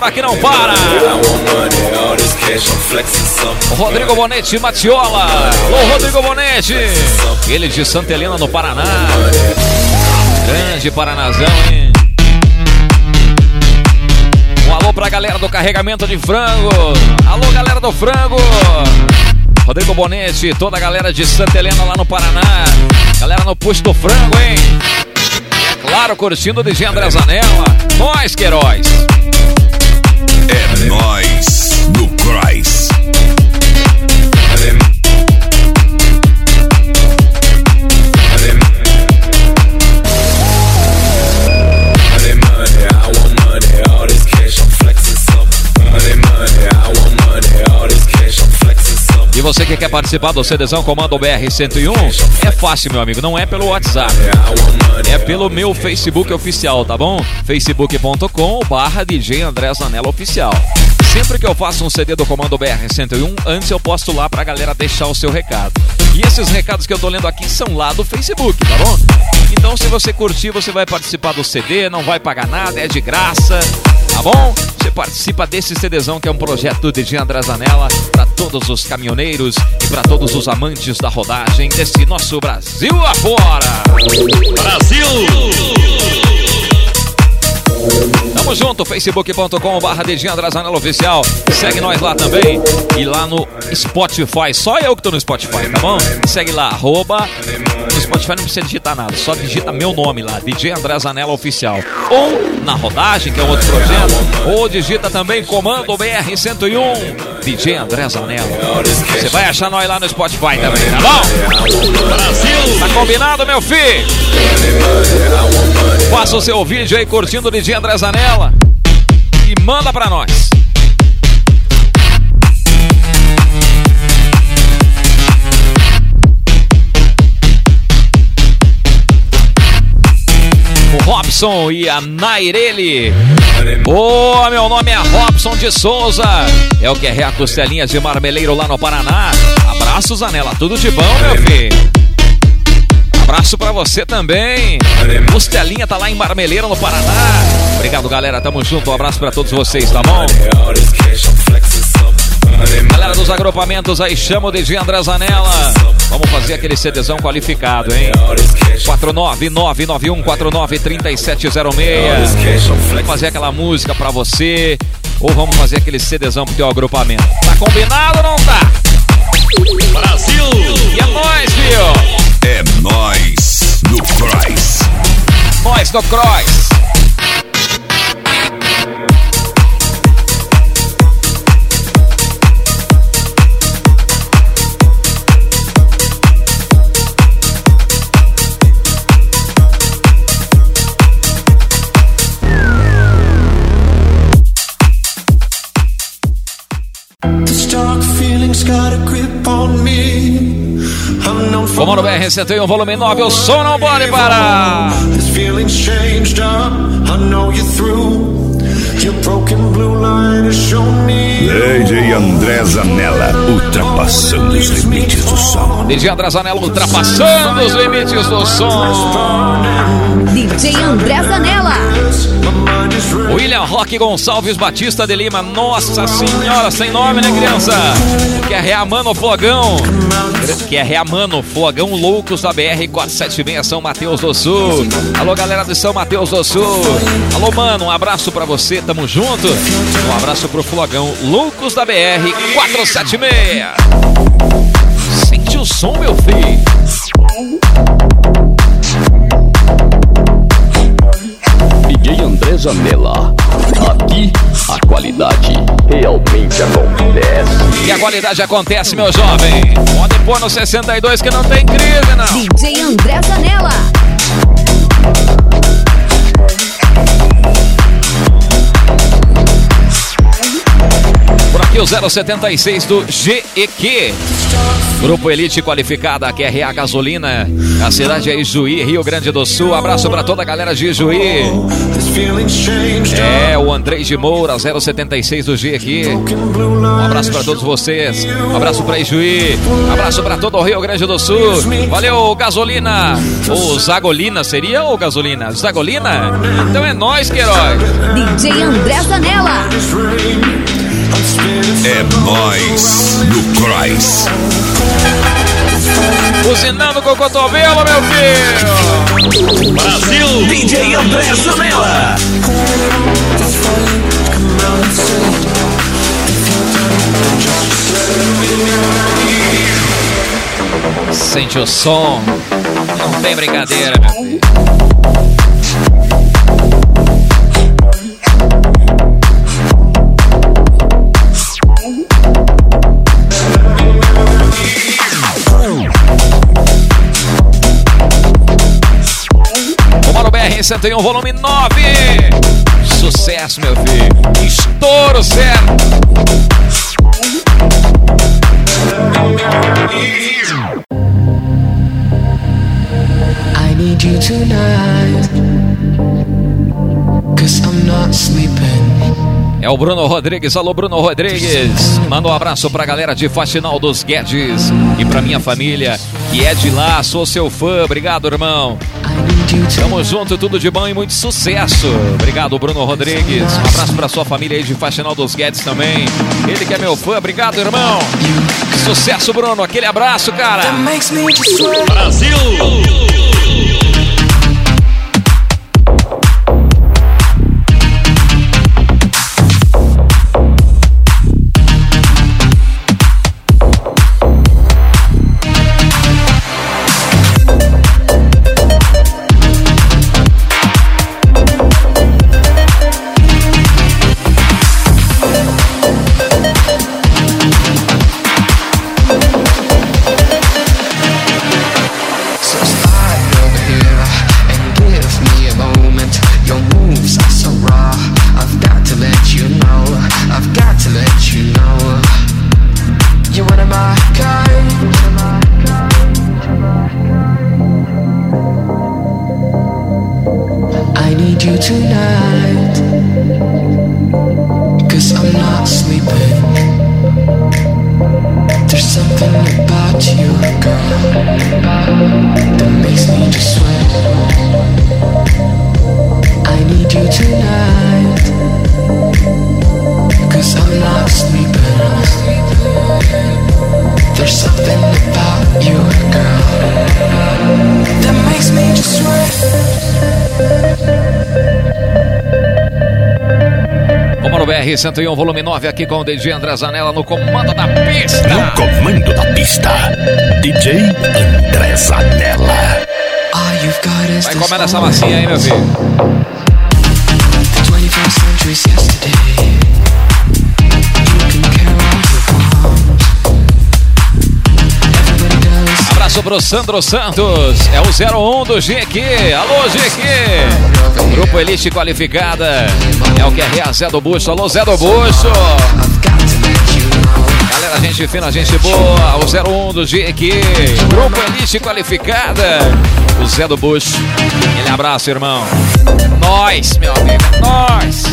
O por aqui não para. O Rodrigo Bonetti Matiola. Alô, Rodrigo Bonetti. Ele de Santa Helena, no Paraná. Grande Paranazão, hein? Um alô pra galera do carregamento de frango. Alô, galera do frango. Rodrigo Bonetti, toda a galera de Santa Helena lá no Paraná. Galera no Puxo do Frango, hein? Claro, curtindo o DJ André Zanella. Nós, Queiroz. É nós no Cross. E você que quer participar do CDzão Comando BR-101, é fácil, meu amigo, não é pelo WhatsApp. É pelo meu Facebook oficial, tá bom? facebook.com barra DJ André Zanella Oficial. Sempre que eu faço um CD do Comando BR-101, antes eu posto lá pra galera deixar o seu recado. E esses recados que eu tô lendo aqui são lá do Facebook, tá bom? Então se você curtir, você vai participar do CD, não vai pagar nada, é de graça, tá bom? Você participa desse CDzão que é um projeto do DJ André Zanella para todos os caminhoneiros e para todos os amantes da rodagem desse nosso Brasil afora. Brasil! Tamo junto, facebook.com barra DJ André Zanella Oficial. Segue nós lá também. E lá no Spotify, só eu que tô no Spotify, tá bom? Segue lá, arroba. No Spotify não precisa digitar nada, só digita meu nome lá, DJ André Zanella Oficial. Ou na rodagem, que é um outro projeto, ou digita também Comando BR-101, DJ André Zanella. Você vai achar nós lá no Spotify também, tá bom? Brasil! Tá combinado, meu filho? Faça o seu vídeo aí curtindo o DJ André E manda pra nós. O Robson e a Nairele. Ô, meu nome é Robson de Souza. É o que é Costelinhas de Marmeleiro lá no Paraná. Abraço, Zanella. Tudo de bom, meu filho. Abraço pra você também. Costelinha tá lá em Marmeleiro, no Paraná. Obrigado, galera. Tamo junto. Um abraço pra todos vocês, tá bom? Galera dos agrupamentos aí, chama o DJ André Zanella. Vamos fazer aquele CDzão qualificado, hein? 49991493706. Vamos fazer aquela música pra você. Ou vamos fazer aquele CDzão pro teu agrupamento. Tá combinado ou não tá? Brasil! E é nóis, viu? É nós no Cross. Nós no Cross. Comando BR-101, volume 9, o som não pode parar. This feeling's changed up. I know you're through. Your broken blue line has shown me. DJ André Zanella, ultrapassando os limites do som. DJ André Zanella ultrapassando os limites do som. DJ André Zanella. William Roque Gonçalves Batista de Lima. Nossa senhora, sem nome, né, criança? Que é Reamano Flogão. Que é Reamano Flogão Loucos da BR 476 São Mateus do Sul. Alô, galera de São Mateus do Sul. Alô, mano, um abraço pra você, tamo junto. Um abraço pro Flogão Loucos da BR 476. Sente o som, meu filho. Zanella. Aqui a qualidade realmente acontece. E a qualidade acontece, meu jovem. Pode pôr no 62 que não tem crise, não. DJ André Zanella. Por aqui o 076 do GEQ. Grupo Elite Qualificada, QRA Gasolina. A cidade é Ijuí, Rio Grande do Sul. Abraço pra toda a galera de Ijuí. É, o Andrei de Moura, 076 do. Broken blue Um abraço pra todos vocês. Um abraço pra Ijuí. Um abraço pra todo o Rio Grande do Sul. Valeu, Gasolina. Ou Zagolina seria ou Gasolina? Zagolina? Então é nóis, Queiroz. DJ André Zanella. É nós no Cross. Buzinando com o cotovelo, meu filho. Brasil! DJ André Zanella. Sente o som. Não tem brincadeira, meu filho. 101, volume 9. Sucesso, meu filho. Estouro certo. I need you tonight. Cause I'm not sleeping. É o Bruno Rodrigues. Alô, Bruno Rodrigues. Manda um abraço pra galera de Faxinal dos Guedes e pra minha família, que é de lá. Sou seu fã. Obrigado, irmão. Tamo junto, tudo de bom e muito sucesso. Obrigado, Bruno Rodrigues. Um abraço pra sua família aí de Faxinal dos Guedes também. Ele que é meu fã. Obrigado, irmão. Sucesso, Bruno. Aquele abraço, cara. Brasil! 101, volume 9, aqui com o DJ André Zanella no comando da pista. No comando da pista, DJ André Zanella. Vai comer essa massinha aí, meu filho. Pro Sandro Santos, é o 01 do GQ. Alô, GQ. Grupo Elite Qualificada. É o QRA Zé do Bucho. Alô, Zé do Bucho. Galera, gente fina, gente boa. O 01 do GQ. Grupo Elite Qualificada. O Zé do Bucho. Aquele abraço, irmão. Nós, meu amigo. Nós.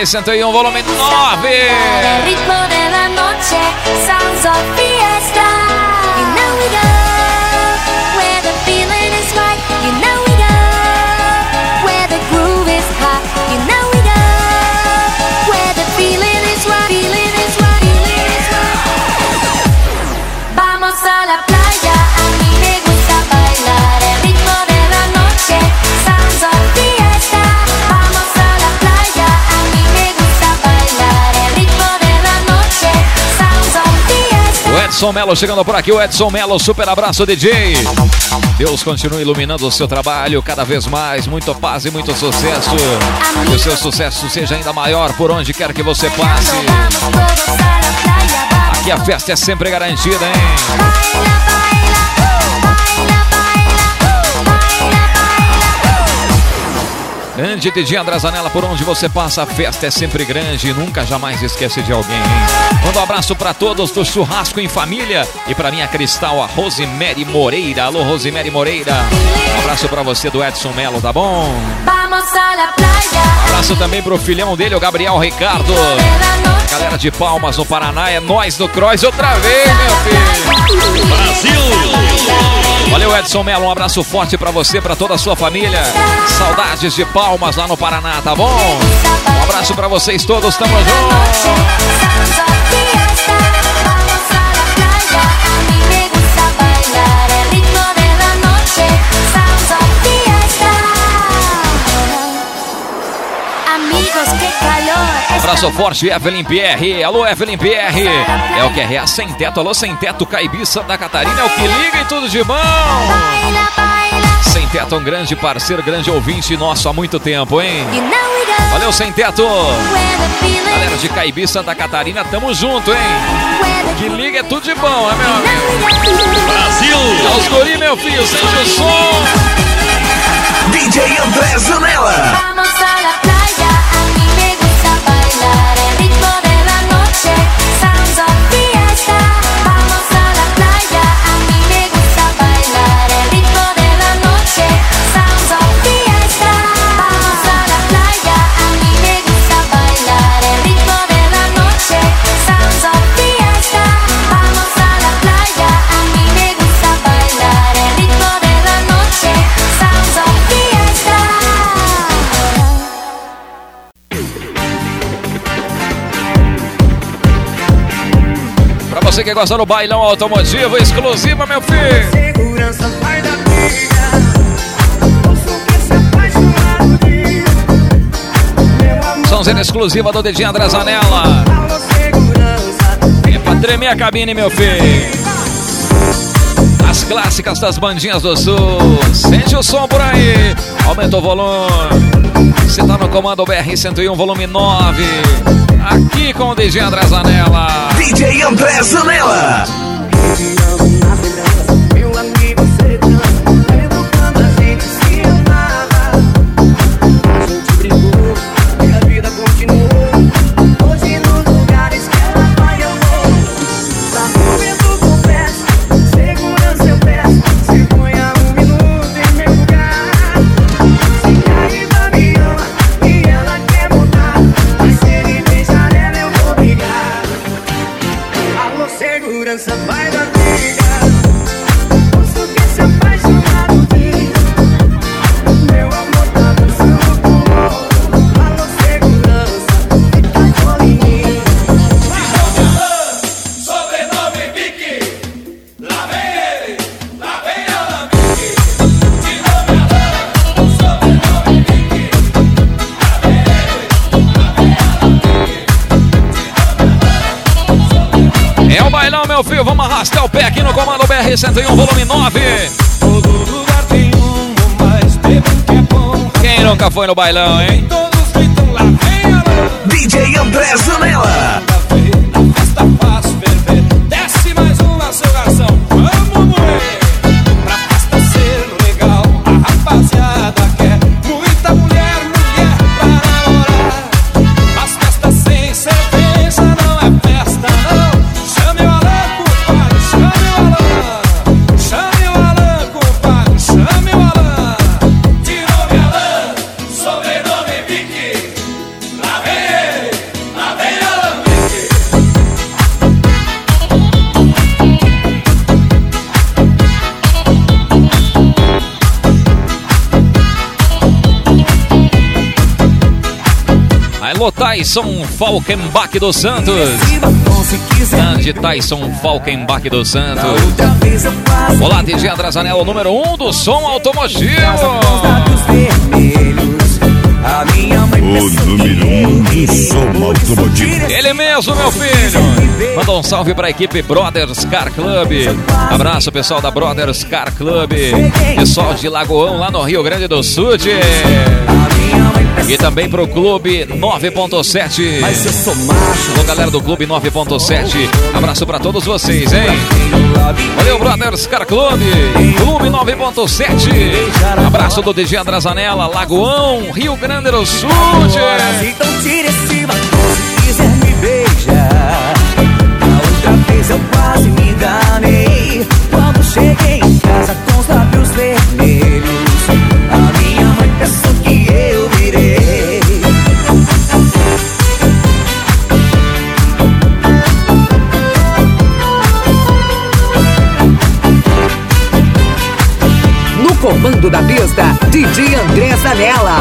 Comando BR 101, volume 9. El ritmo de la noche, sounds of fiesta. Edson Melo chegando por aqui, o Edson Melo, super abraço DJ. Deus continue iluminando o seu trabalho cada vez mais, muito paz e muito sucesso. Que o seu sucesso seja ainda maior por onde quer que você passe. Aqui a festa é sempre garantida, hein? Grande DJ André Zanella, por onde você passa, a festa é sempre grande e nunca jamais esquece de alguém, hein? Manda um abraço pra todos do Churrasco em Família e pra minha cristal, a Rosemary Moreira. Alô, Rosemary Moreira. Um abraço pra você do Edson Melo, tá bom? Playa. Abraço também pro filhão dele, o Gabriel Ricardo. Galera de Palmas no Paraná, é nós do Cross outra vez, meu filho. Brasil! Valeu, Edson Mello. Um abraço forte pra você, pra toda a sua família. Saudades de Palmas lá no Paraná, tá bom? Um abraço pra vocês todos, tamo junto. Abraço forte, Evelyn Pierre. Alô, Evelyn Pierre. É o que é sem teto. Alô, sem teto, Caibi, Santa Catarina. É o que liga e tudo de bom. Sem teto, um grande parceiro, grande ouvinte nosso há muito tempo, hein? Valeu, sem teto. feeling Galera de Caibi, Santa Catarina, tamo junto, hein? the Que liga é tudo de bom, né, meu amigo? Brasil! É os guri, meu filho, sente o som. DJ André Zanella. Você que gosta do bailão automotivo exclusivo, meu filho. Segurança vai da Sonzeira exclusiva do Dedinho André Zanella. É pra tremer a cabine, meu filho. As clássicas das bandinhas do sul. Sente o som por aí. Aumenta o volume. Você tá no comando BR-101, volume 9. Aqui com o DJ André Zanella. DJ André Zanella. O pé aqui no comando BR-101, volume 9. Todo lugar tem um, mas que é bom. Quem nunca foi no bailão, hein? Todos gritam lá vem DJ André Zanella. Alô, Tyson Falkenbach dos Santos. Grande Tyson Falkenbach dos Santos. Olá, DJ o número 1 um do som automotivo. O número um do som automotivo. Ele mesmo, meu filho. Manda um salve pra equipe Brothers Car Club. Abraço, pessoal da Brothers Car Club. Pessoal de Lagoão, lá no Rio Grande do Sul. tchê. E também pro Clube 9.7. Mas eu sou macho. Alô, galera do Clube 9.7. Abraço pra todos vocês, hein? Valeu, Brothers Car Club. Clube 9.7. Abraço do DJ André Zanella, Lagoão, Rio Grande do Sul. Então tira esse batom se quiser me beijar. A outra vez eu quase me enganei. Quando cheguei em casa com os lábios vermelhos. A minha mãe pensou Comando da pista, DJ André Zanella.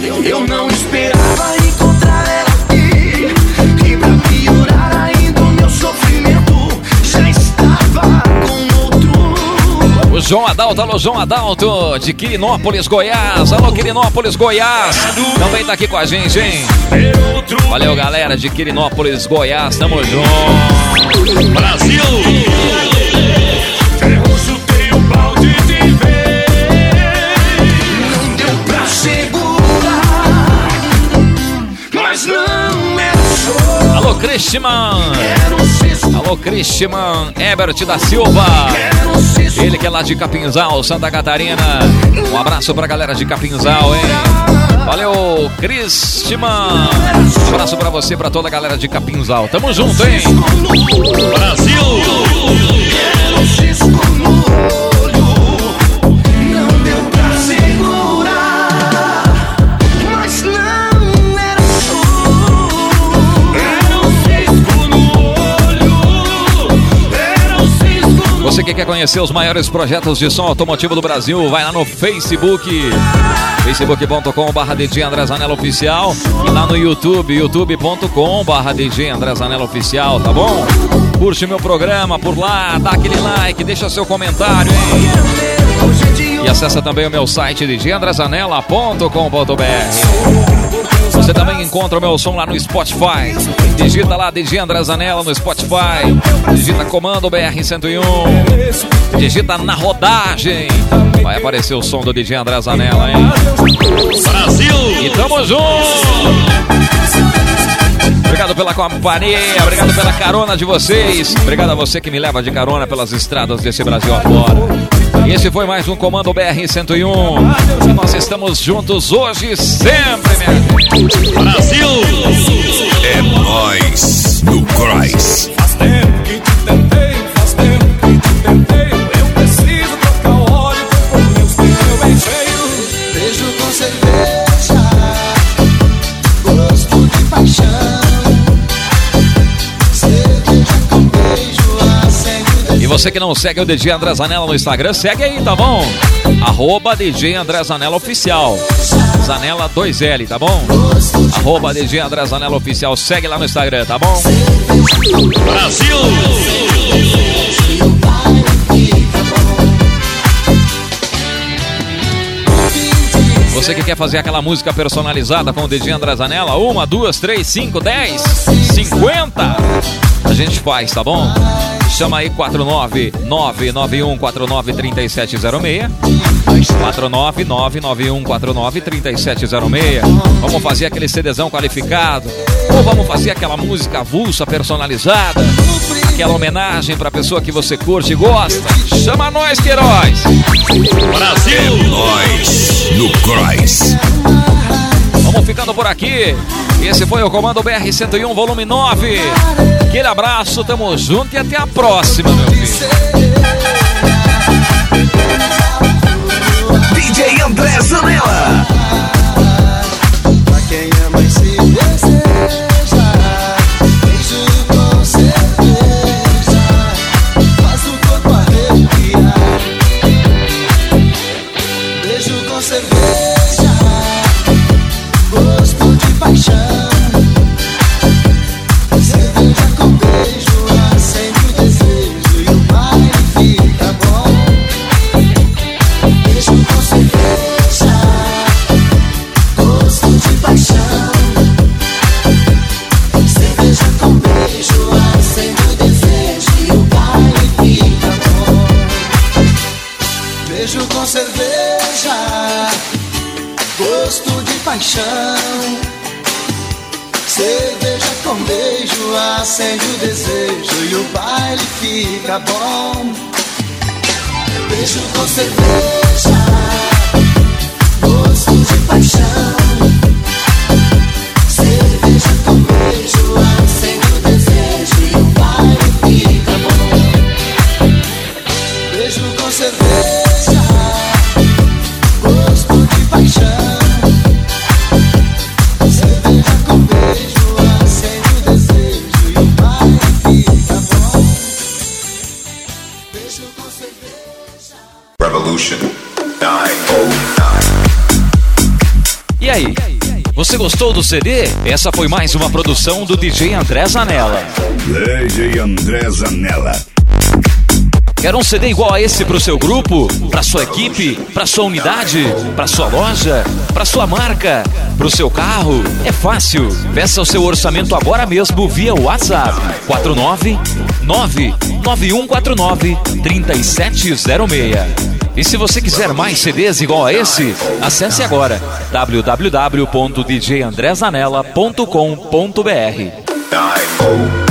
Eu, eu não esperava encontrar ela aqui. E pra piorar ainda o meu sofrimento já estava com outro. O João Adalto, alô João Adalto, de Quirinópolis, Goiás. Alô Quirinópolis, Goiás. Também tá aqui com a gente, hein? Valeu, galera de Quirinópolis, Goiás. Tamo junto. Brasil! Alô Christian. Alô Christian Ebert da Silva. Ele que é lá de Capinzal, Santa Catarina. Um abraço pra galera de Capinzal, hein? Valeu, Christian. Um abraço pra você, pra toda a galera de Capinzal. Tamo junto, hein? Brasil! Quer conhecer os maiores projetos de som automotivo do Brasil, vai lá no Facebook, facebook.com.br DJ André Zanella Oficial e lá no YouTube, youtube.com.br DJ André Zanella Oficial, tá bom? Curte meu programa por lá, dá aquele like, deixa seu comentário, hein? E acessa também o meu site djandrezanella.com.br Você também encontra o meu som lá no Spotify. Digita lá DJ André Zanella no Spotify. Digita Comando BR-101. Digita na rodagem. Vai aparecer o som do DJ André Zanella, hein? Brasil! E tamo junto! Obrigado pela companhia, obrigado pela carona de vocês. Obrigado a você que me leva de carona pelas estradas desse Brasil afora. Esse foi mais um Comando BR-101. E nós estamos juntos hoje e sempre, minha gente. Brasil! É nós no Cross. Faz tempo que te tentei, faz tempo que te tentei. Eu preciso trocar o óleo, com meus pneus bem cheios. Beijo com cerveja, gosto de paixão. Cerveja com beijo, acende o E você que não segue o DJ André Zanella no Instagram, segue aí, tá bom? Arroba DJ André Zanella Oficial. Zanella 2L, tá bom? Arroba DJ André Zanella Oficial. Segue lá no Instagram, tá bom? Brasil! Você que quer fazer aquela música personalizada com o DJ André Zanella, uma, duas, três, cinco, dez, cinquenta, a gente faz, tá bom? Chama aí 49991493706 49991493706 Vamos fazer aquele CDzão qualificado ou vamos fazer aquela música avulsa personalizada aquela homenagem pra pessoa que você curte e gosta. Chama nós, Queiroz! Brasil! Nós no Cross. Vamos ficando por aqui. Esse foi o Comando BR-101, volume 9. Aquele abraço, tamo junto e até a próxima, meu filho. DJ André Zanella. Pra quem ama e se deseja, fica bom. Beijo com cerveja, Você gostou do CD? Essa foi mais uma produção do DJ André Zanella. DJ André Zanella. Quer um CD igual a esse pro seu grupo, pra sua equipe, pra sua unidade, pra sua loja, pra sua marca, pro seu carro? É fácil. Peça o seu orçamento agora mesmo via WhatsApp 499 9149 3706. E se você quiser mais CDs igual a esse, acesse agora www.djandrezanella.com.br.